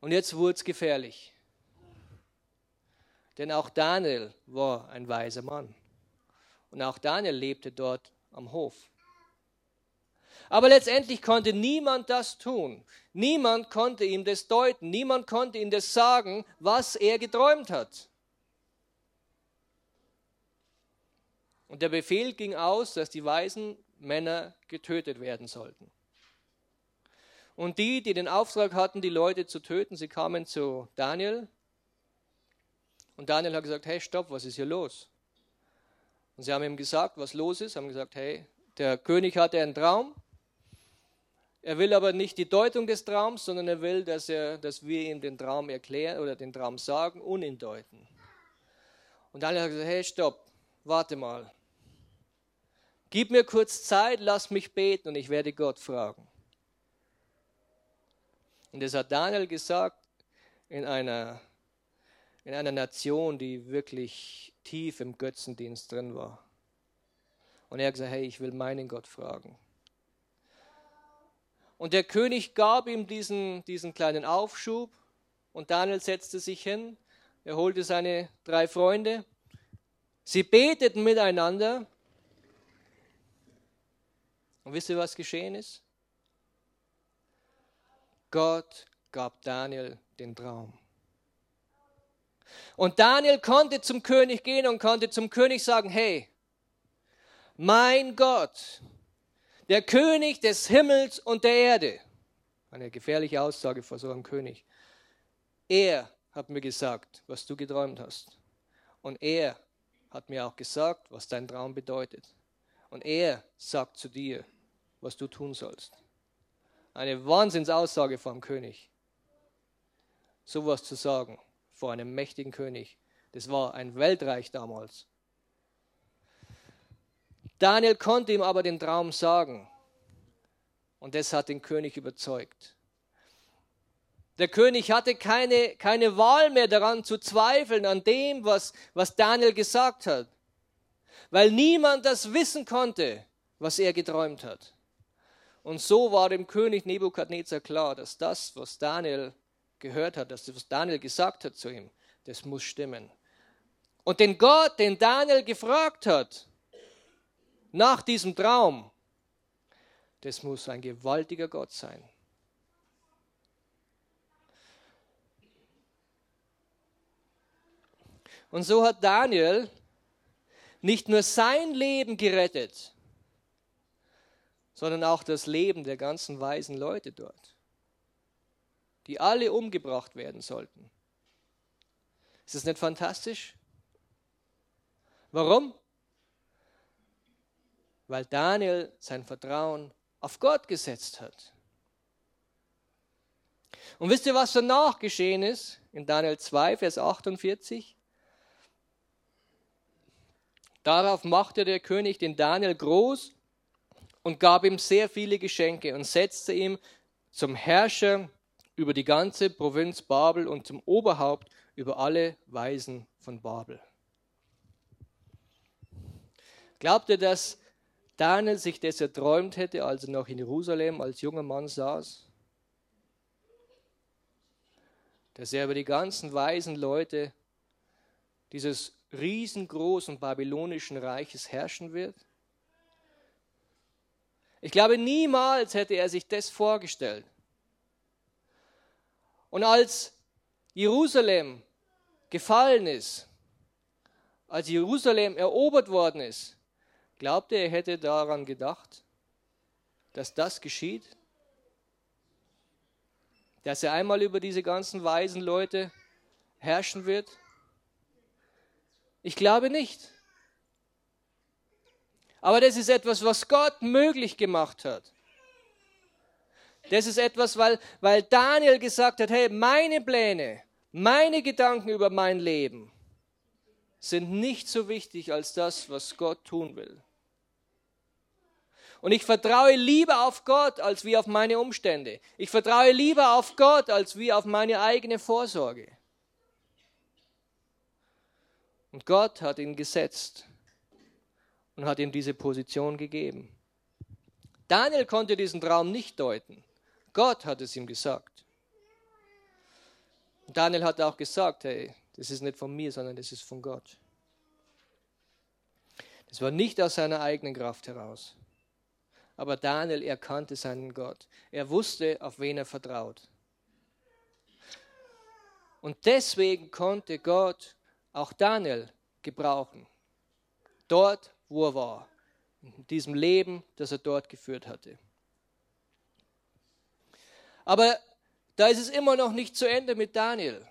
Und jetzt wurde es gefährlich. Denn auch Daniel war ein weiser Mann. Und auch Daniel lebte dort am Hof. Aber letztendlich konnte niemand das tun. Niemand konnte ihm das deuten. Niemand konnte ihm das sagen, was er geträumt hat. Und der Befehl ging aus, dass die weisen Männer getötet werden sollten. Und die, die den Auftrag hatten, die Leute zu töten, sie kamen zu Daniel. Und Daniel hat gesagt, hey, stopp, was ist hier los? Und sie haben ihm gesagt, was los ist, haben gesagt, hey, der König hatte einen Traum er will aber nicht die Deutung des Traums, sondern er will, dass, er, dass wir ihm den Traum erklären oder den Traum sagen und ihn deuten. Und dann hat er gesagt, hey, stopp, warte mal. Gib mir kurz Zeit, lass mich beten und ich werde Gott fragen. Und das hat Daniel gesagt in einer, in einer Nation, die wirklich tief im Götzendienst drin war. Und er hat gesagt, hey, ich will meinen Gott fragen. Und der König gab ihm diesen, diesen kleinen Aufschub und Daniel setzte sich hin, er holte seine drei Freunde, sie beteten miteinander. Und wisst ihr, was geschehen ist? Gott gab Daniel den Traum. Und Daniel konnte zum König gehen und konnte zum König sagen, hey, mein Gott, der König des Himmels und der Erde. Eine gefährliche Aussage vor so einem König. Er hat mir gesagt, was du geträumt hast. Und er hat mir auch gesagt, was dein Traum bedeutet. Und er sagt zu dir, was du tun sollst. Eine Wahnsinnsaussage vom König. Sowas zu sagen vor einem mächtigen König. Das war ein Weltreich damals. Daniel konnte ihm aber den Traum sagen. Und das hat den König überzeugt. Der König hatte keine, keine Wahl mehr daran zu zweifeln, an dem, was, was Daniel gesagt hat. Weil niemand das wissen konnte, was er geträumt hat. Und so war dem König Nebukadnezar klar, dass das, was Daniel gehört hat, dass das, was Daniel gesagt hat zu ihm, das muss stimmen. Und den Gott, den Daniel gefragt hat, nach diesem Traum, das muss ein gewaltiger Gott sein. Und so hat Daniel nicht nur sein Leben gerettet, sondern auch das Leben der ganzen weisen Leute dort, die alle umgebracht werden sollten. Ist das nicht fantastisch? Warum? Weil Daniel sein Vertrauen auf Gott gesetzt hat. Und wisst ihr, was danach geschehen ist? In Daniel 2, Vers 48. Darauf machte der König den Daniel groß und gab ihm sehr viele Geschenke und setzte ihn zum Herrscher über die ganze Provinz Babel und zum Oberhaupt über alle Weisen von Babel. Glaubt ihr, dass Daniel sich das erträumt hätte, als er noch in Jerusalem als junger Mann saß? Dass er über die ganzen weisen Leute dieses riesengroßen babylonischen Reiches herrschen wird? Ich glaube, niemals hätte er sich das vorgestellt. Und als Jerusalem gefallen ist, als Jerusalem erobert worden ist, glaubt er, er hätte daran gedacht, dass das geschieht? Dass er einmal über diese ganzen weisen Leute herrschen wird? Ich glaube nicht. Aber das ist etwas, was Gott möglich gemacht hat. Das ist etwas, weil, weil Daniel gesagt hat, hey, meine Pläne, meine Gedanken über mein Leben sind nicht so wichtig als das, was Gott tun will. Und ich vertraue lieber auf Gott als wie auf meine Umstände. Ich vertraue lieber auf Gott als wie auf meine eigene Vorsorge. Und Gott hat ihn gesetzt und hat ihm diese Position gegeben. Daniel konnte diesen Traum nicht deuten. Gott hat es ihm gesagt. Und Daniel hat auch gesagt, hey, das ist nicht von mir, sondern das ist von Gott. Das war nicht aus seiner eigenen Kraft heraus. Aber Daniel erkannte seinen Gott. Er wusste, auf wen er vertraut. Und deswegen konnte Gott auch Daniel gebrauchen. Dort, wo er war. In diesem Leben, das er dort geführt hatte. Aber da ist es immer noch nicht zu Ende mit Daniel.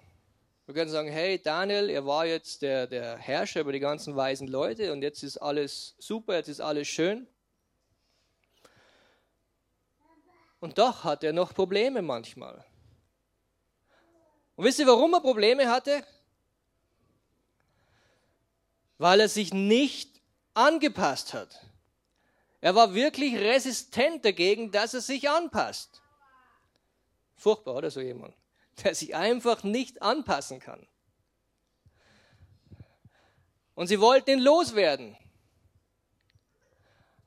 Wir können sagen, hey, Daniel, er war jetzt der, der Herrscher über die ganzen weisen Leute und jetzt ist alles super, jetzt ist alles schön. Und doch hat er noch Probleme manchmal. Und wisst ihr, warum er Probleme hatte? weil er sich nicht angepasst hat. Er war wirklich resistent dagegen, dass er sich anpasst. Furchtbar, oder so jemand, der sich einfach nicht anpassen kann. Und sie wollten ihn loswerden.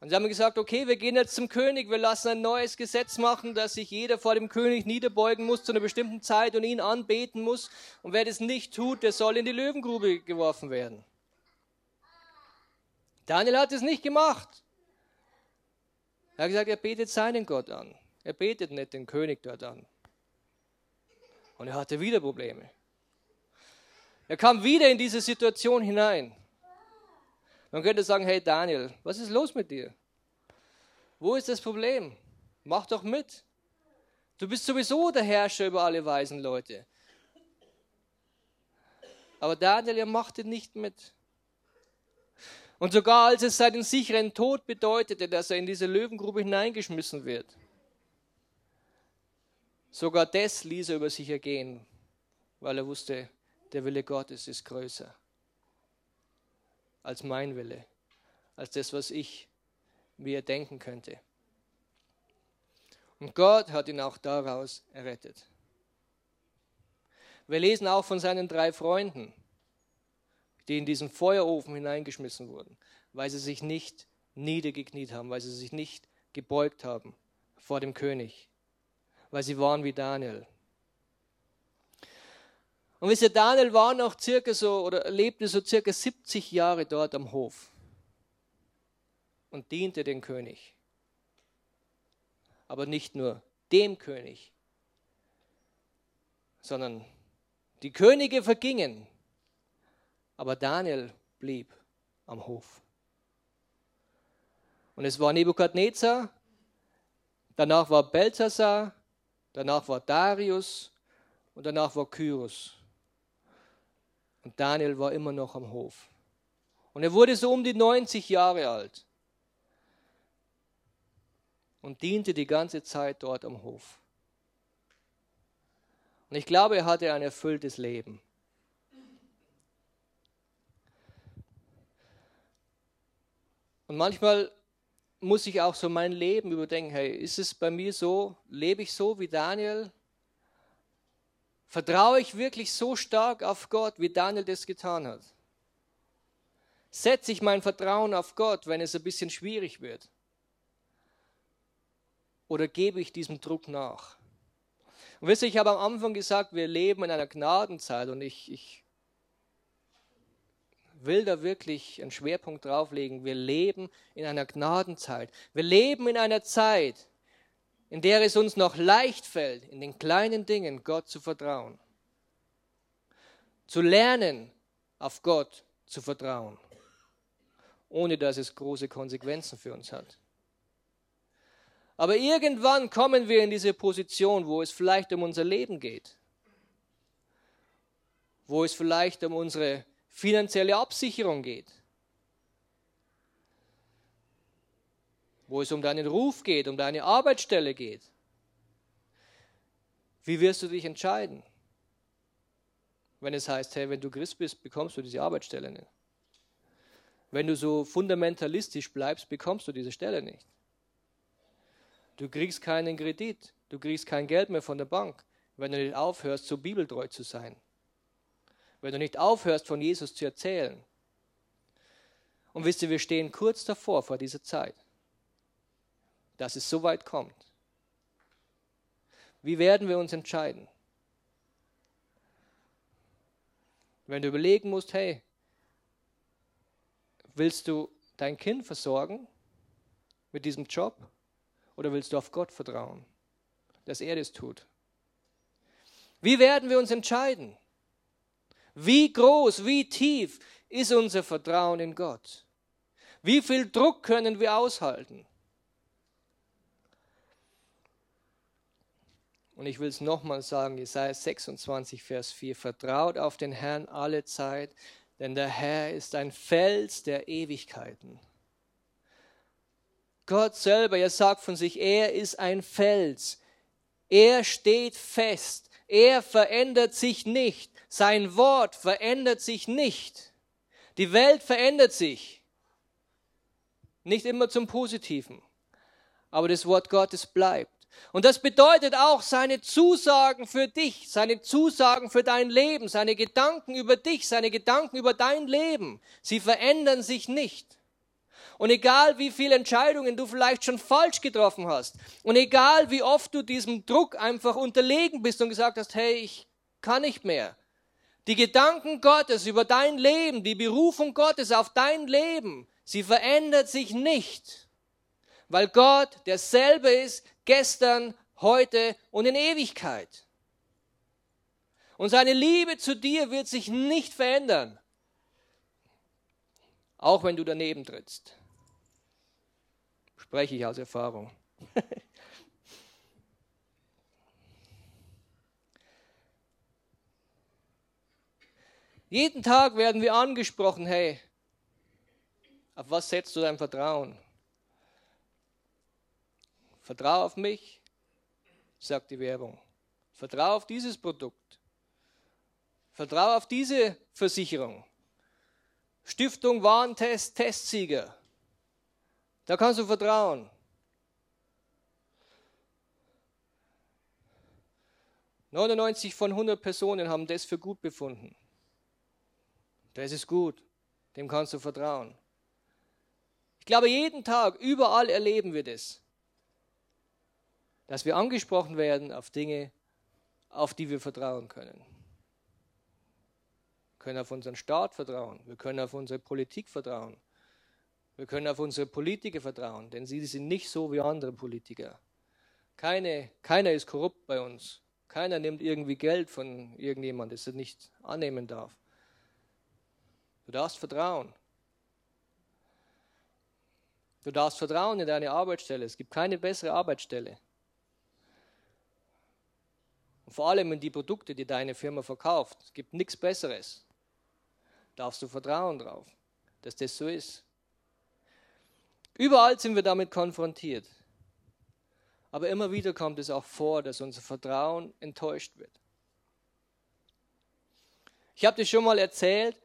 Und sie haben gesagt, okay, wir gehen jetzt zum König, wir lassen ein neues Gesetz machen, dass sich jeder vor dem König niederbeugen muss zu einer bestimmten Zeit und ihn anbeten muss. Und wer das nicht tut, der soll in die Löwengrube geworfen werden. Daniel hat es nicht gemacht. Er hat gesagt, er betet seinen Gott an. Er betet nicht den König dort an. Und er hatte wieder Probleme. Er kam wieder in diese Situation hinein. Man könnte sagen, hey Daniel, was ist los mit dir? Wo ist das Problem? Mach doch mit. Du bist sowieso der Herrscher über alle weisen Leute. Aber Daniel, er machte nicht mit. Und sogar als es seinen sicheren Tod bedeutete, dass er in diese Löwengrube hineingeschmissen wird, sogar das ließ er über sich ergehen, weil er wusste, der Wille Gottes ist größer als mein Wille, als das, was ich mir denken könnte. Und Gott hat ihn auch daraus errettet. Wir lesen auch von seinen drei Freunden die in diesen Feuerofen hineingeschmissen wurden, weil sie sich nicht niedergekniet haben, weil sie sich nicht gebeugt haben vor dem König, weil sie waren wie Daniel. Und wisst ihr, Daniel war noch circa so oder lebte so circa 70 Jahre dort am Hof und diente den König. Aber nicht nur dem König, sondern die Könige vergingen, aber Daniel blieb am Hof. Und es war Nebukadnezar, danach war Belzasar, danach war Darius und danach war Kyros. Und Daniel war immer noch am Hof. Und er wurde so um die 90 Jahre alt und diente die ganze Zeit dort am Hof. Und ich glaube, er hatte ein erfülltes Leben. Und manchmal muss ich auch so mein Leben überdenken, hey, ist es bei mir so, lebe ich so wie Daniel? Vertraue ich wirklich so stark auf Gott, wie Daniel das getan hat? Setze ich mein Vertrauen auf Gott, wenn es ein bisschen schwierig wird? Oder gebe ich diesem Druck nach? Und wisst ihr, ich habe am Anfang gesagt, wir leben in einer Gnadenzeit und ich, ich will da wirklich einen Schwerpunkt drauflegen. Wir leben in einer Gnadenzeit. Wir leben in einer Zeit, in der es uns noch leicht fällt, in den kleinen Dingen Gott zu vertrauen. Zu lernen, auf Gott zu vertrauen, ohne dass es große Konsequenzen für uns hat. Aber irgendwann kommen wir in diese Position, wo es vielleicht um unser Leben geht, wo es vielleicht um unsere finanzielle Absicherung geht, wo es um deinen Ruf geht, um deine Arbeitsstelle geht. Wie wirst du dich entscheiden? Wenn es heißt, hey, wenn du Christ bist, bekommst du diese Arbeitsstelle nicht. Wenn du so fundamentalistisch bleibst, bekommst du diese Stelle nicht. Du kriegst keinen Kredit, du kriegst kein Geld mehr von der Bank, wenn du nicht aufhörst, so bibeltreu zu sein wenn du nicht aufhörst, von Jesus zu erzählen. Und wisst ihr, wir stehen kurz davor, vor dieser Zeit, dass es so weit kommt. Wie werden wir uns entscheiden? Wenn du überlegen musst, hey, willst du dein Kind versorgen mit diesem Job oder willst du auf Gott vertrauen, dass er das tut? Wie werden wir uns entscheiden? Wie groß, wie tief ist unser Vertrauen in Gott? Wie viel Druck können wir aushalten? Und ich will es nochmal sagen, Jesaja 26, Vers 4, vertraut auf den Herrn alle Zeit, denn der Herr ist ein Fels der Ewigkeiten. Gott selber, er sagt von sich, er ist ein Fels. Er steht fest. Er verändert sich nicht. Sein Wort verändert sich nicht. Die Welt verändert sich. Nicht immer zum Positiven. Aber das Wort Gottes bleibt. Und das bedeutet auch seine Zusagen für dich, seine Zusagen für dein Leben, seine Gedanken über dich, seine Gedanken über dein Leben. Sie verändern sich nicht. Und egal wie viele Entscheidungen du vielleicht schon falsch getroffen hast, und egal wie oft du diesem Druck einfach unterlegen bist und gesagt hast, hey, ich kann nicht mehr, die Gedanken Gottes über dein Leben, die Berufung Gottes auf dein Leben, sie verändert sich nicht, weil Gott derselbe ist gestern, heute und in Ewigkeit. Und seine Liebe zu dir wird sich nicht verändern, auch wenn du daneben trittst. Spreche ich aus Erfahrung. Jeden Tag werden wir angesprochen, hey, auf was setzt du dein Vertrauen? Vertrau auf mich, sagt die Werbung. Vertrau auf dieses Produkt. Vertrau auf diese Versicherung. Stiftung Warentest, Testsieger. Da kannst du vertrauen. Neunundneunzig von 100 Personen haben das für gut befunden. Das ist gut. Dem kannst du vertrauen. Ich glaube, jeden Tag, überall erleben wir das. Dass wir angesprochen werden auf Dinge, auf die wir vertrauen können. Wir können auf unseren Staat vertrauen, wir können auf unsere Politik vertrauen, wir können auf unsere Politiker vertrauen, denn sie sind nicht so wie andere Politiker. Keine, keiner ist korrupt bei uns. Keiner nimmt irgendwie Geld von irgendjemandem, das er nicht annehmen darf. Du darfst vertrauen. Du darfst vertrauen in deine Arbeitsstelle. Es gibt keine bessere Arbeitsstelle. Und vor allem in die Produkte, die deine Firma verkauft. Es gibt nichts Besseres. Darfst du vertrauen drauf, dass das so ist. Überall sind wir damit konfrontiert. Aber immer wieder kommt es auch vor, dass unser Vertrauen enttäuscht wird. Ich habe dir schon mal erzählt,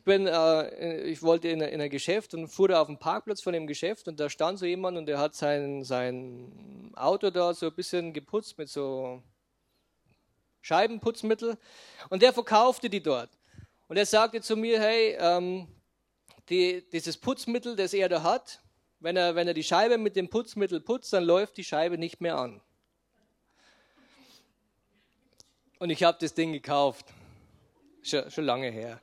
ich, bin, äh, ich wollte in, in ein Geschäft und fuhr da auf dem Parkplatz von dem Geschäft und da stand so jemand und der hat sein, sein Auto da so ein bisschen geputzt mit so Scheibenputzmittel und der verkaufte die dort. Und er sagte zu mir, hey, ähm, die, dieses Putzmittel, das er da hat, wenn er, wenn er die Scheibe mit dem Putzmittel putzt, dann läuft die Scheibe nicht mehr an. Und ich habe das Ding gekauft. Schon, schon lange her.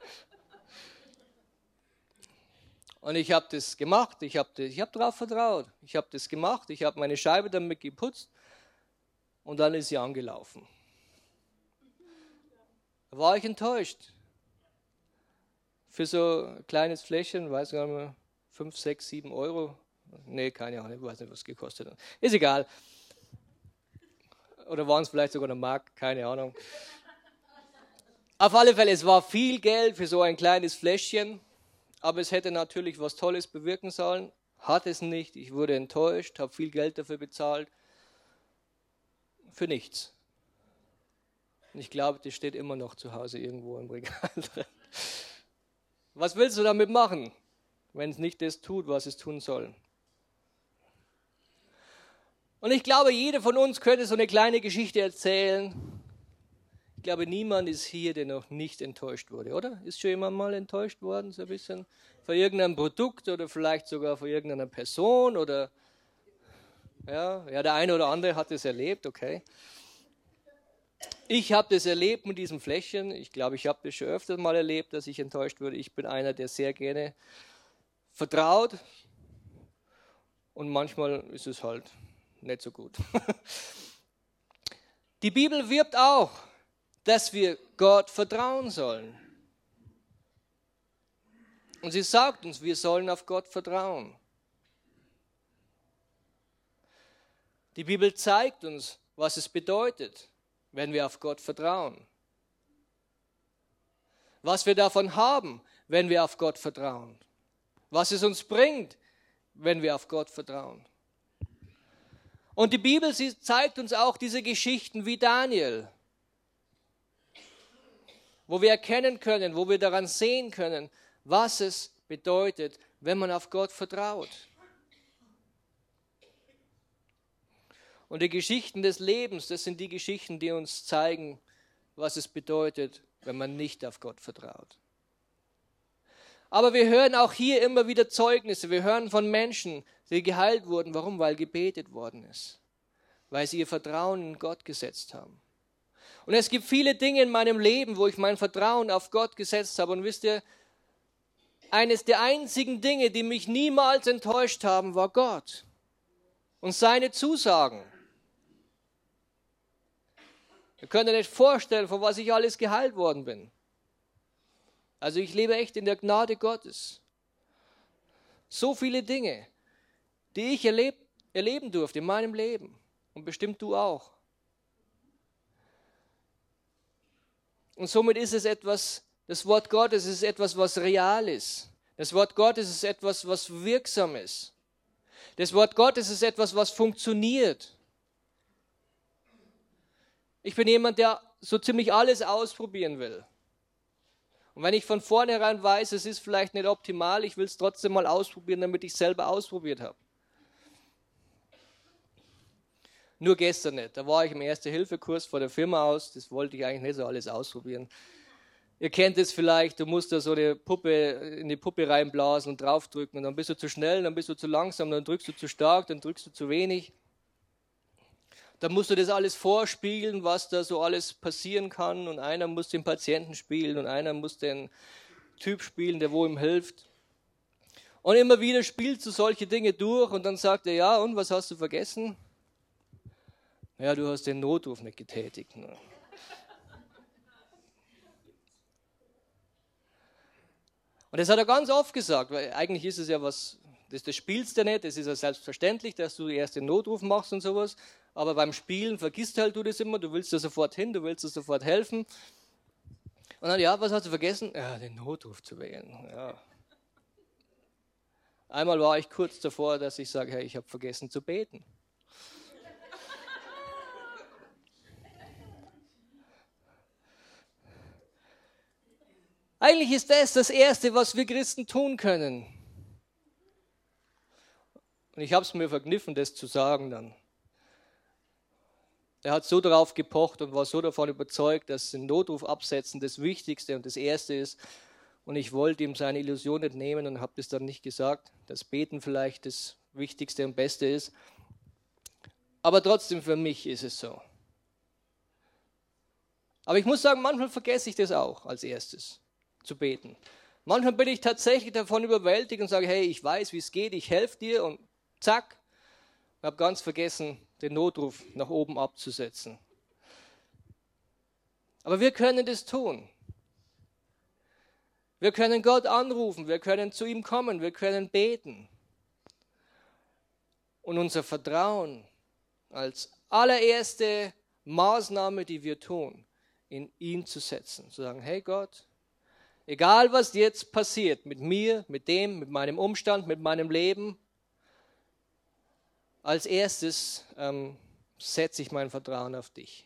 Und ich habe das gemacht, ich habe hab darauf vertraut. Ich habe das gemacht, ich habe meine Scheibe damit geputzt und dann ist sie angelaufen. Da war ich enttäuscht. Für so ein kleines Fläschchen, weiß gar nicht mehr, 5, 6, 7 Euro. Nee, keine Ahnung, ich weiß nicht, was es gekostet hat. Ist egal. Oder waren es vielleicht sogar eine Mark, keine Ahnung. Auf alle Fälle, es war viel Geld für so ein kleines Fläschchen aber es hätte natürlich was Tolles bewirken sollen, hat es nicht. Ich wurde enttäuscht, habe viel Geld dafür bezahlt. Für nichts. Und ich glaube, das steht immer noch zu Hause irgendwo im Regal drin. Was willst du damit machen, wenn es nicht das tut, was es tun soll? Und ich glaube, jeder von uns könnte so eine kleine Geschichte erzählen, glaube, niemand ist hier, der noch nicht enttäuscht wurde, oder? Ist schon jemand mal enttäuscht worden, so ein bisschen? Von irgendeinem Produkt oder vielleicht sogar von irgendeiner Person oder. Ja, ja der eine oder andere hat es erlebt, okay. Ich habe das erlebt mit diesem Fläschchen. Ich glaube, ich habe das schon öfters mal erlebt, dass ich enttäuscht wurde. Ich bin einer, der sehr gerne vertraut. Und manchmal ist es halt nicht so gut. Die Bibel wirbt auch dass wir Gott vertrauen sollen. Und sie sagt uns, wir sollen auf Gott vertrauen. Die Bibel zeigt uns, was es bedeutet, wenn wir auf Gott vertrauen. Was wir davon haben, wenn wir auf Gott vertrauen. Was es uns bringt, wenn wir auf Gott vertrauen. Und die Bibel zeigt uns auch diese Geschichten wie Daniel, wo wir erkennen können, wo wir daran sehen können, was es bedeutet, wenn man auf Gott vertraut. Und die Geschichten des Lebens, das sind die Geschichten, die uns zeigen, was es bedeutet, wenn man nicht auf Gott vertraut. Aber wir hören auch hier immer wieder Zeugnisse. Wir hören von Menschen, die geheilt wurden. Warum? Weil gebetet worden ist. Weil sie ihr Vertrauen in Gott gesetzt haben. Und es gibt viele Dinge in meinem Leben, wo ich mein Vertrauen auf Gott gesetzt habe. Und wisst ihr, eines der einzigen Dinge, die mich niemals enttäuscht haben, war Gott und seine Zusagen. Ihr könnt euch nicht vorstellen, von was ich alles geheilt worden bin. Also ich lebe echt in der Gnade Gottes. So viele Dinge, die ich erleb, erleben durfte in meinem Leben. Und bestimmt du auch. Und somit ist es etwas, das Wort Gottes ist etwas, was real ist. Das Wort Gottes ist etwas, was wirksam ist. Das Wort Gottes ist etwas, was funktioniert. Ich bin jemand, der so ziemlich alles ausprobieren will. Und wenn ich von vornherein weiß, es ist vielleicht nicht optimal, ich will es trotzdem mal ausprobieren, damit ich selber ausprobiert habe. Nur gestern nicht. Da war ich im Erste-Hilfe-Kurs vor der Firma aus. Das wollte ich eigentlich nicht so alles ausprobieren. Ihr kennt es vielleicht, du musst da so eine Puppe in die Puppe reinblasen und draufdrücken und dann bist du zu schnell, dann bist du zu langsam, dann drückst du zu stark, dann drückst du zu wenig. Da musst du das alles vorspielen, was da so alles passieren kann. Und einer muss den Patienten spielen und einer muss den Typ spielen, der wo ihm hilft. Und immer wieder spielst du solche Dinge durch und dann sagt er, ja, und was hast du vergessen? Ja, du hast den Notruf nicht getätigt. Ne? Und das hat er ganz oft gesagt, weil eigentlich ist es ja was, das, das spielst du nicht, das ist ja selbstverständlich, dass du erst den Notruf machst und sowas, aber beim Spielen vergisst halt du das immer, du willst da sofort hin, du willst da sofort helfen. Und dann, ja, was hast du vergessen? Ja, den Notruf zu wählen. Ja. Einmal war ich kurz davor, dass ich sage, hey, ich habe vergessen zu beten. Eigentlich ist das das Erste, was wir Christen tun können. Und ich habe es mir verkniffen, das zu sagen dann. Er hat so darauf gepocht und war so davon überzeugt, dass den Notruf absetzen das Wichtigste und das Erste ist. Und ich wollte ihm seine Illusion nicht nehmen und habe das dann nicht gesagt, dass Beten vielleicht das Wichtigste und Beste ist. Aber trotzdem für mich ist es so. Aber ich muss sagen, manchmal vergesse ich das auch als erstes zu beten. Manchmal bin ich tatsächlich davon überwältigt und sage, hey, ich weiß, wie es geht, ich helfe dir und zack, habe ganz vergessen, den Notruf nach oben abzusetzen. Aber wir können das tun. Wir können Gott anrufen, wir können zu ihm kommen, wir können beten. Und unser Vertrauen als allererste Maßnahme, die wir tun, in ihn zu setzen. Zu sagen, hey Gott, Egal was jetzt passiert, mit mir, mit dem, mit meinem Umstand, mit meinem Leben, als erstes ähm, setze ich mein Vertrauen auf dich.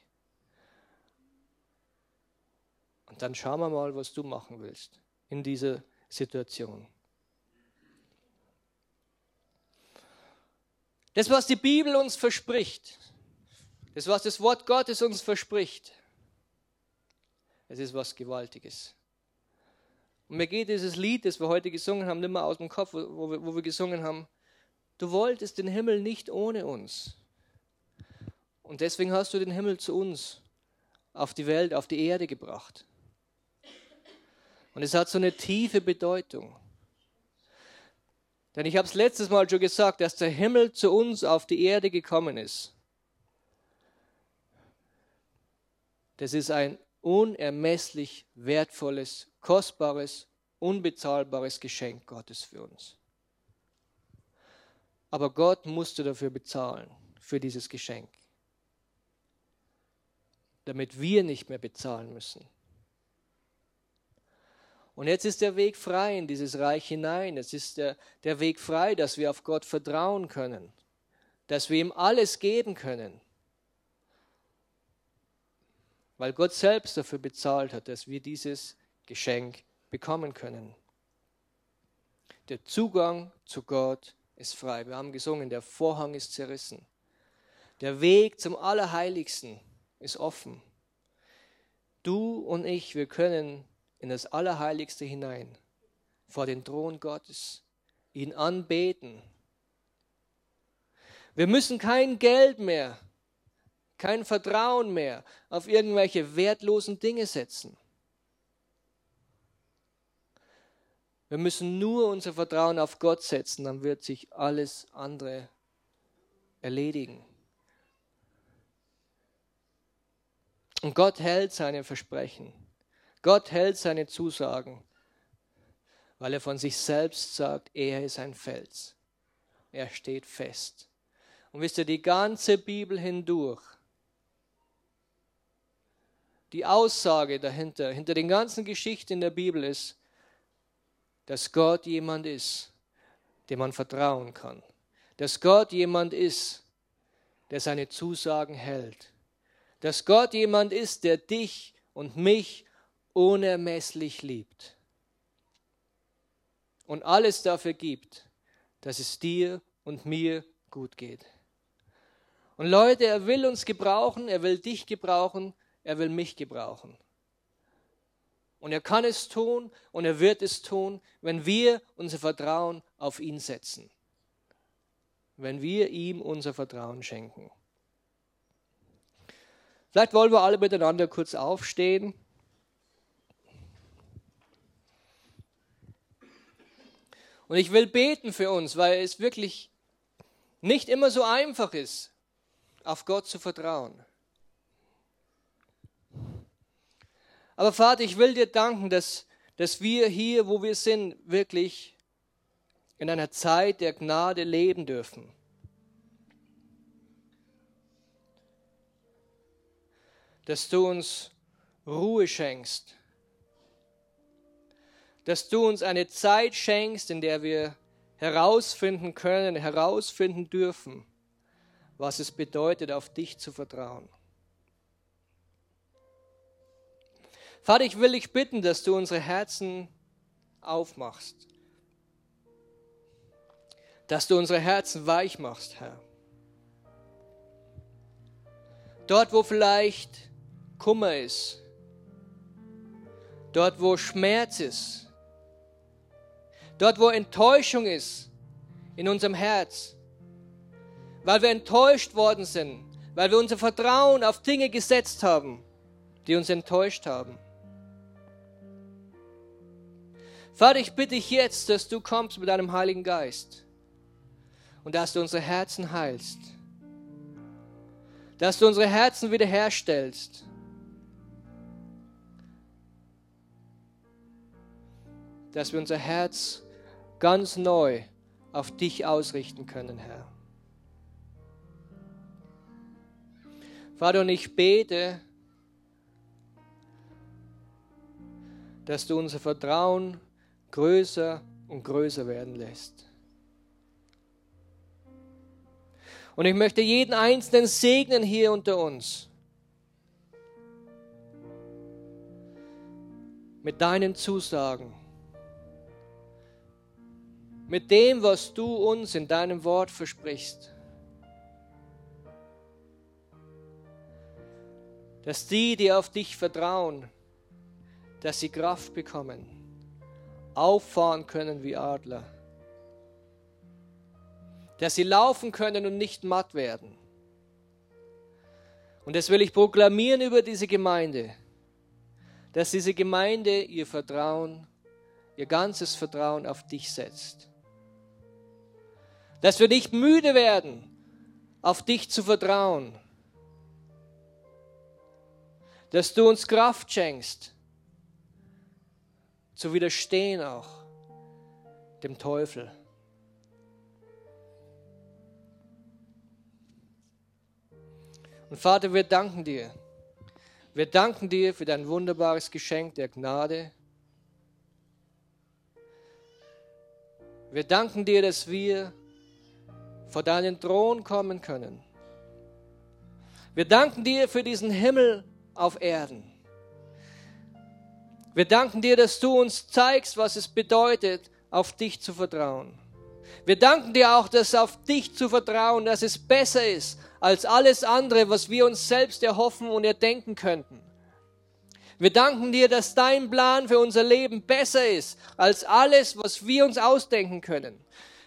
Und dann schauen wir mal, was du machen willst in dieser Situation. Das, was die Bibel uns verspricht, das, was das Wort Gottes uns verspricht, es ist was Gewaltiges. Und mir geht dieses Lied, das wir heute gesungen haben, nicht mehr aus dem Kopf, wo wir, wo wir gesungen haben. Du wolltest den Himmel nicht ohne uns. Und deswegen hast du den Himmel zu uns auf die Welt, auf die Erde gebracht. Und es hat so eine tiefe Bedeutung. Denn ich habe es letztes Mal schon gesagt, dass der Himmel zu uns auf die Erde gekommen ist. Das ist ein unermesslich wertvolles kostbares, unbezahlbares Geschenk Gottes für uns. Aber Gott musste dafür bezahlen, für dieses Geschenk, damit wir nicht mehr bezahlen müssen. Und jetzt ist der Weg frei in dieses Reich hinein. Es ist der, der Weg frei, dass wir auf Gott vertrauen können, dass wir ihm alles geben können, weil Gott selbst dafür bezahlt hat, dass wir dieses Geschenk bekommen können. Der Zugang zu Gott ist frei. Wir haben gesungen, der Vorhang ist zerrissen. Der Weg zum Allerheiligsten ist offen. Du und ich, wir können in das Allerheiligste hinein, vor den Thron Gottes, ihn anbeten. Wir müssen kein Geld mehr, kein Vertrauen mehr auf irgendwelche wertlosen Dinge setzen. Wir müssen nur unser Vertrauen auf Gott setzen, dann wird sich alles andere erledigen. Und Gott hält seine Versprechen. Gott hält seine Zusagen, weil er von sich selbst sagt, er ist ein Fels. Er steht fest. Und wisst ihr, die ganze Bibel hindurch, die Aussage dahinter, hinter den ganzen Geschichten in der Bibel ist, dass Gott jemand ist, dem man vertrauen kann. Dass Gott jemand ist, der seine Zusagen hält. Dass Gott jemand ist, der dich und mich unermesslich liebt. Und alles dafür gibt, dass es dir und mir gut geht. Und Leute, er will uns gebrauchen, er will dich gebrauchen, er will mich gebrauchen. Und er kann es tun und er wird es tun, wenn wir unser Vertrauen auf ihn setzen. Wenn wir ihm unser Vertrauen schenken. Vielleicht wollen wir alle miteinander kurz aufstehen. Und ich will beten für uns, weil es wirklich nicht immer so einfach ist, auf Gott zu vertrauen. Aber Vater, ich will dir danken, dass, dass wir hier, wo wir sind, wirklich in einer Zeit der Gnade leben dürfen. Dass du uns Ruhe schenkst dass du uns eine Zeit schenkst, in der wir herausfinden können, herausfinden dürfen, was es bedeutet, auf dich zu vertrauen. Vater, ich will dich bitten, dass du unsere Herzen aufmachst, dass du unsere Herzen weich machst, Herr. Dort, wo vielleicht Kummer ist, dort, wo Schmerz ist, Dort, wo Enttäuschung ist in unserem Herz, weil wir enttäuscht worden sind, weil wir unser Vertrauen auf Dinge gesetzt haben, die uns enttäuscht haben. Vater, ich bitte dich jetzt, dass du kommst mit deinem Heiligen Geist und dass du unsere Herzen heilst, dass du unsere Herzen wiederherstellst. dass wir unser Herz ganz neu auf dich ausrichten können, Herr. Vater, und ich bete, dass du unser Vertrauen größer und größer werden lässt. Und ich möchte jeden Einzelnen segnen hier unter uns. Mit deinen Zusagen mit dem, was du uns in deinem Wort versprichst. Dass die, die auf dich vertrauen, dass sie Kraft bekommen, auffahren können wie Adler, dass sie laufen können und nicht matt werden. Und das will ich proklamieren über diese Gemeinde, dass diese Gemeinde ihr Vertrauen, ihr ganzes Vertrauen auf dich setzt dass wir nicht müde werden, auf dich zu vertrauen. Dass du uns Kraft schenkst, zu widerstehen auch dem Teufel. Und Vater, wir danken dir. Wir danken dir für dein wunderbares Geschenk der Gnade. Wir danken dir, dass wir vor deinen Thron kommen können. Wir danken dir für diesen Himmel auf Erden. Wir danken dir, dass du uns zeigst, was es bedeutet, auf dich zu vertrauen. Wir danken dir auch, dass auf dich zu vertrauen, dass es besser ist als alles andere, was wir uns selbst erhoffen und erdenken könnten. Wir danken dir, dass dein Plan für unser Leben besser ist als alles, was wir uns ausdenken können.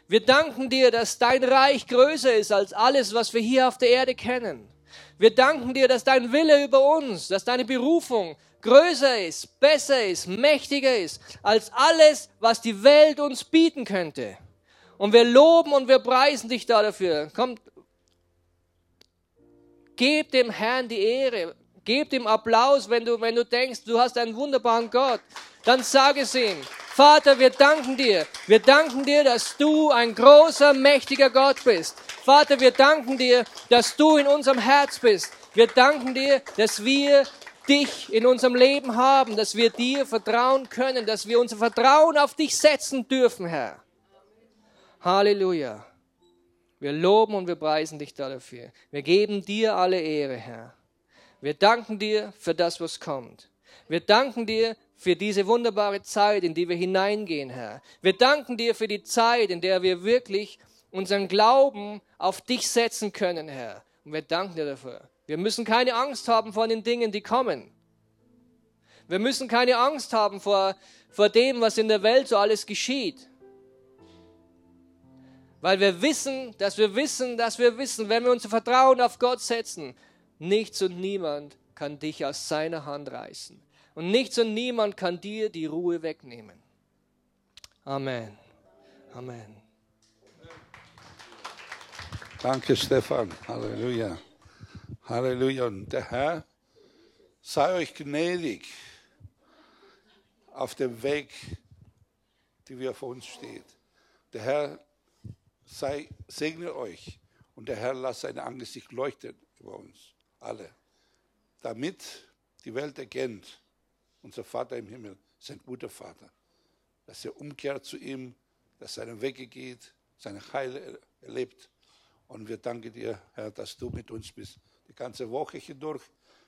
Wir danken dir, dass dein Reich größer ist als alles, was wir hier auf der Erde kennen. Wir danken dir, dass dein Wille über uns, dass deine Berufung größer ist, besser ist, mächtiger ist als alles, was die Welt uns bieten könnte. Und wir loben und wir preisen dich da dafür. Kommt, gib dem Herrn die Ehre. Gib ihm Applaus, wenn du, wenn du denkst, du hast einen wunderbaren Gott. Dann sag es ihm. Vater, wir danken dir. Wir danken dir, dass du ein großer, mächtiger Gott bist. Vater, wir danken dir, dass du in unserem Herz bist. Wir danken dir, dass wir dich in unserem Leben haben, dass wir dir vertrauen können, dass wir unser Vertrauen auf dich setzen dürfen, Herr. Halleluja. Wir loben und wir preisen dich dafür. Wir geben dir alle Ehre, Herr. Wir danken dir für das, was kommt. Wir danken dir für diese wunderbare Zeit, in die wir hineingehen, Herr. Wir danken dir für die Zeit, in der wir wirklich unseren Glauben auf dich setzen können, Herr. Und wir danken dir dafür. Wir müssen keine Angst haben vor den Dingen, die kommen. Wir müssen keine Angst haben vor, vor dem, was in der Welt so alles geschieht. Weil wir wissen, dass wir wissen, dass wir wissen, wenn wir unser Vertrauen auf Gott setzen, Nichts und niemand kann dich aus seiner Hand reißen. Und nichts und niemand kann dir die Ruhe wegnehmen. Amen. Amen. Danke, Stefan. Halleluja. Halleluja. Und der Herr sei euch gnädig auf dem Weg, die wir vor uns steht. Der Herr sei, segne euch und der Herr lasse sein Angesicht leuchten über uns alle, damit die Welt erkennt, unser Vater im Himmel ist ein guter Vater, dass er umkehrt zu ihm, dass seine Wege geht, seine Heile erlebt. Und wir danken dir, Herr, dass du mit uns bist, die ganze Woche hindurch.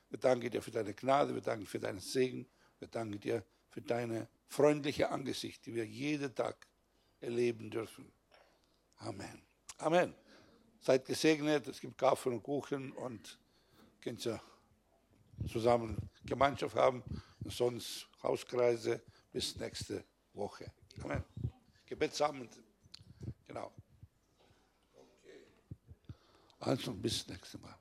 Wir danken dir für deine Gnade, wir danken für deinen Segen, wir danken dir für deine freundliche Angesicht, die wir jeden Tag erleben dürfen. Amen. Amen. Seid gesegnet, es gibt Kaffee und Kuchen und könnt ihr zusammen Gemeinschaft haben und sonst Hauskreise bis nächste Woche. Amen. Gebet zusammen. Genau. Also bis nächstes Mal.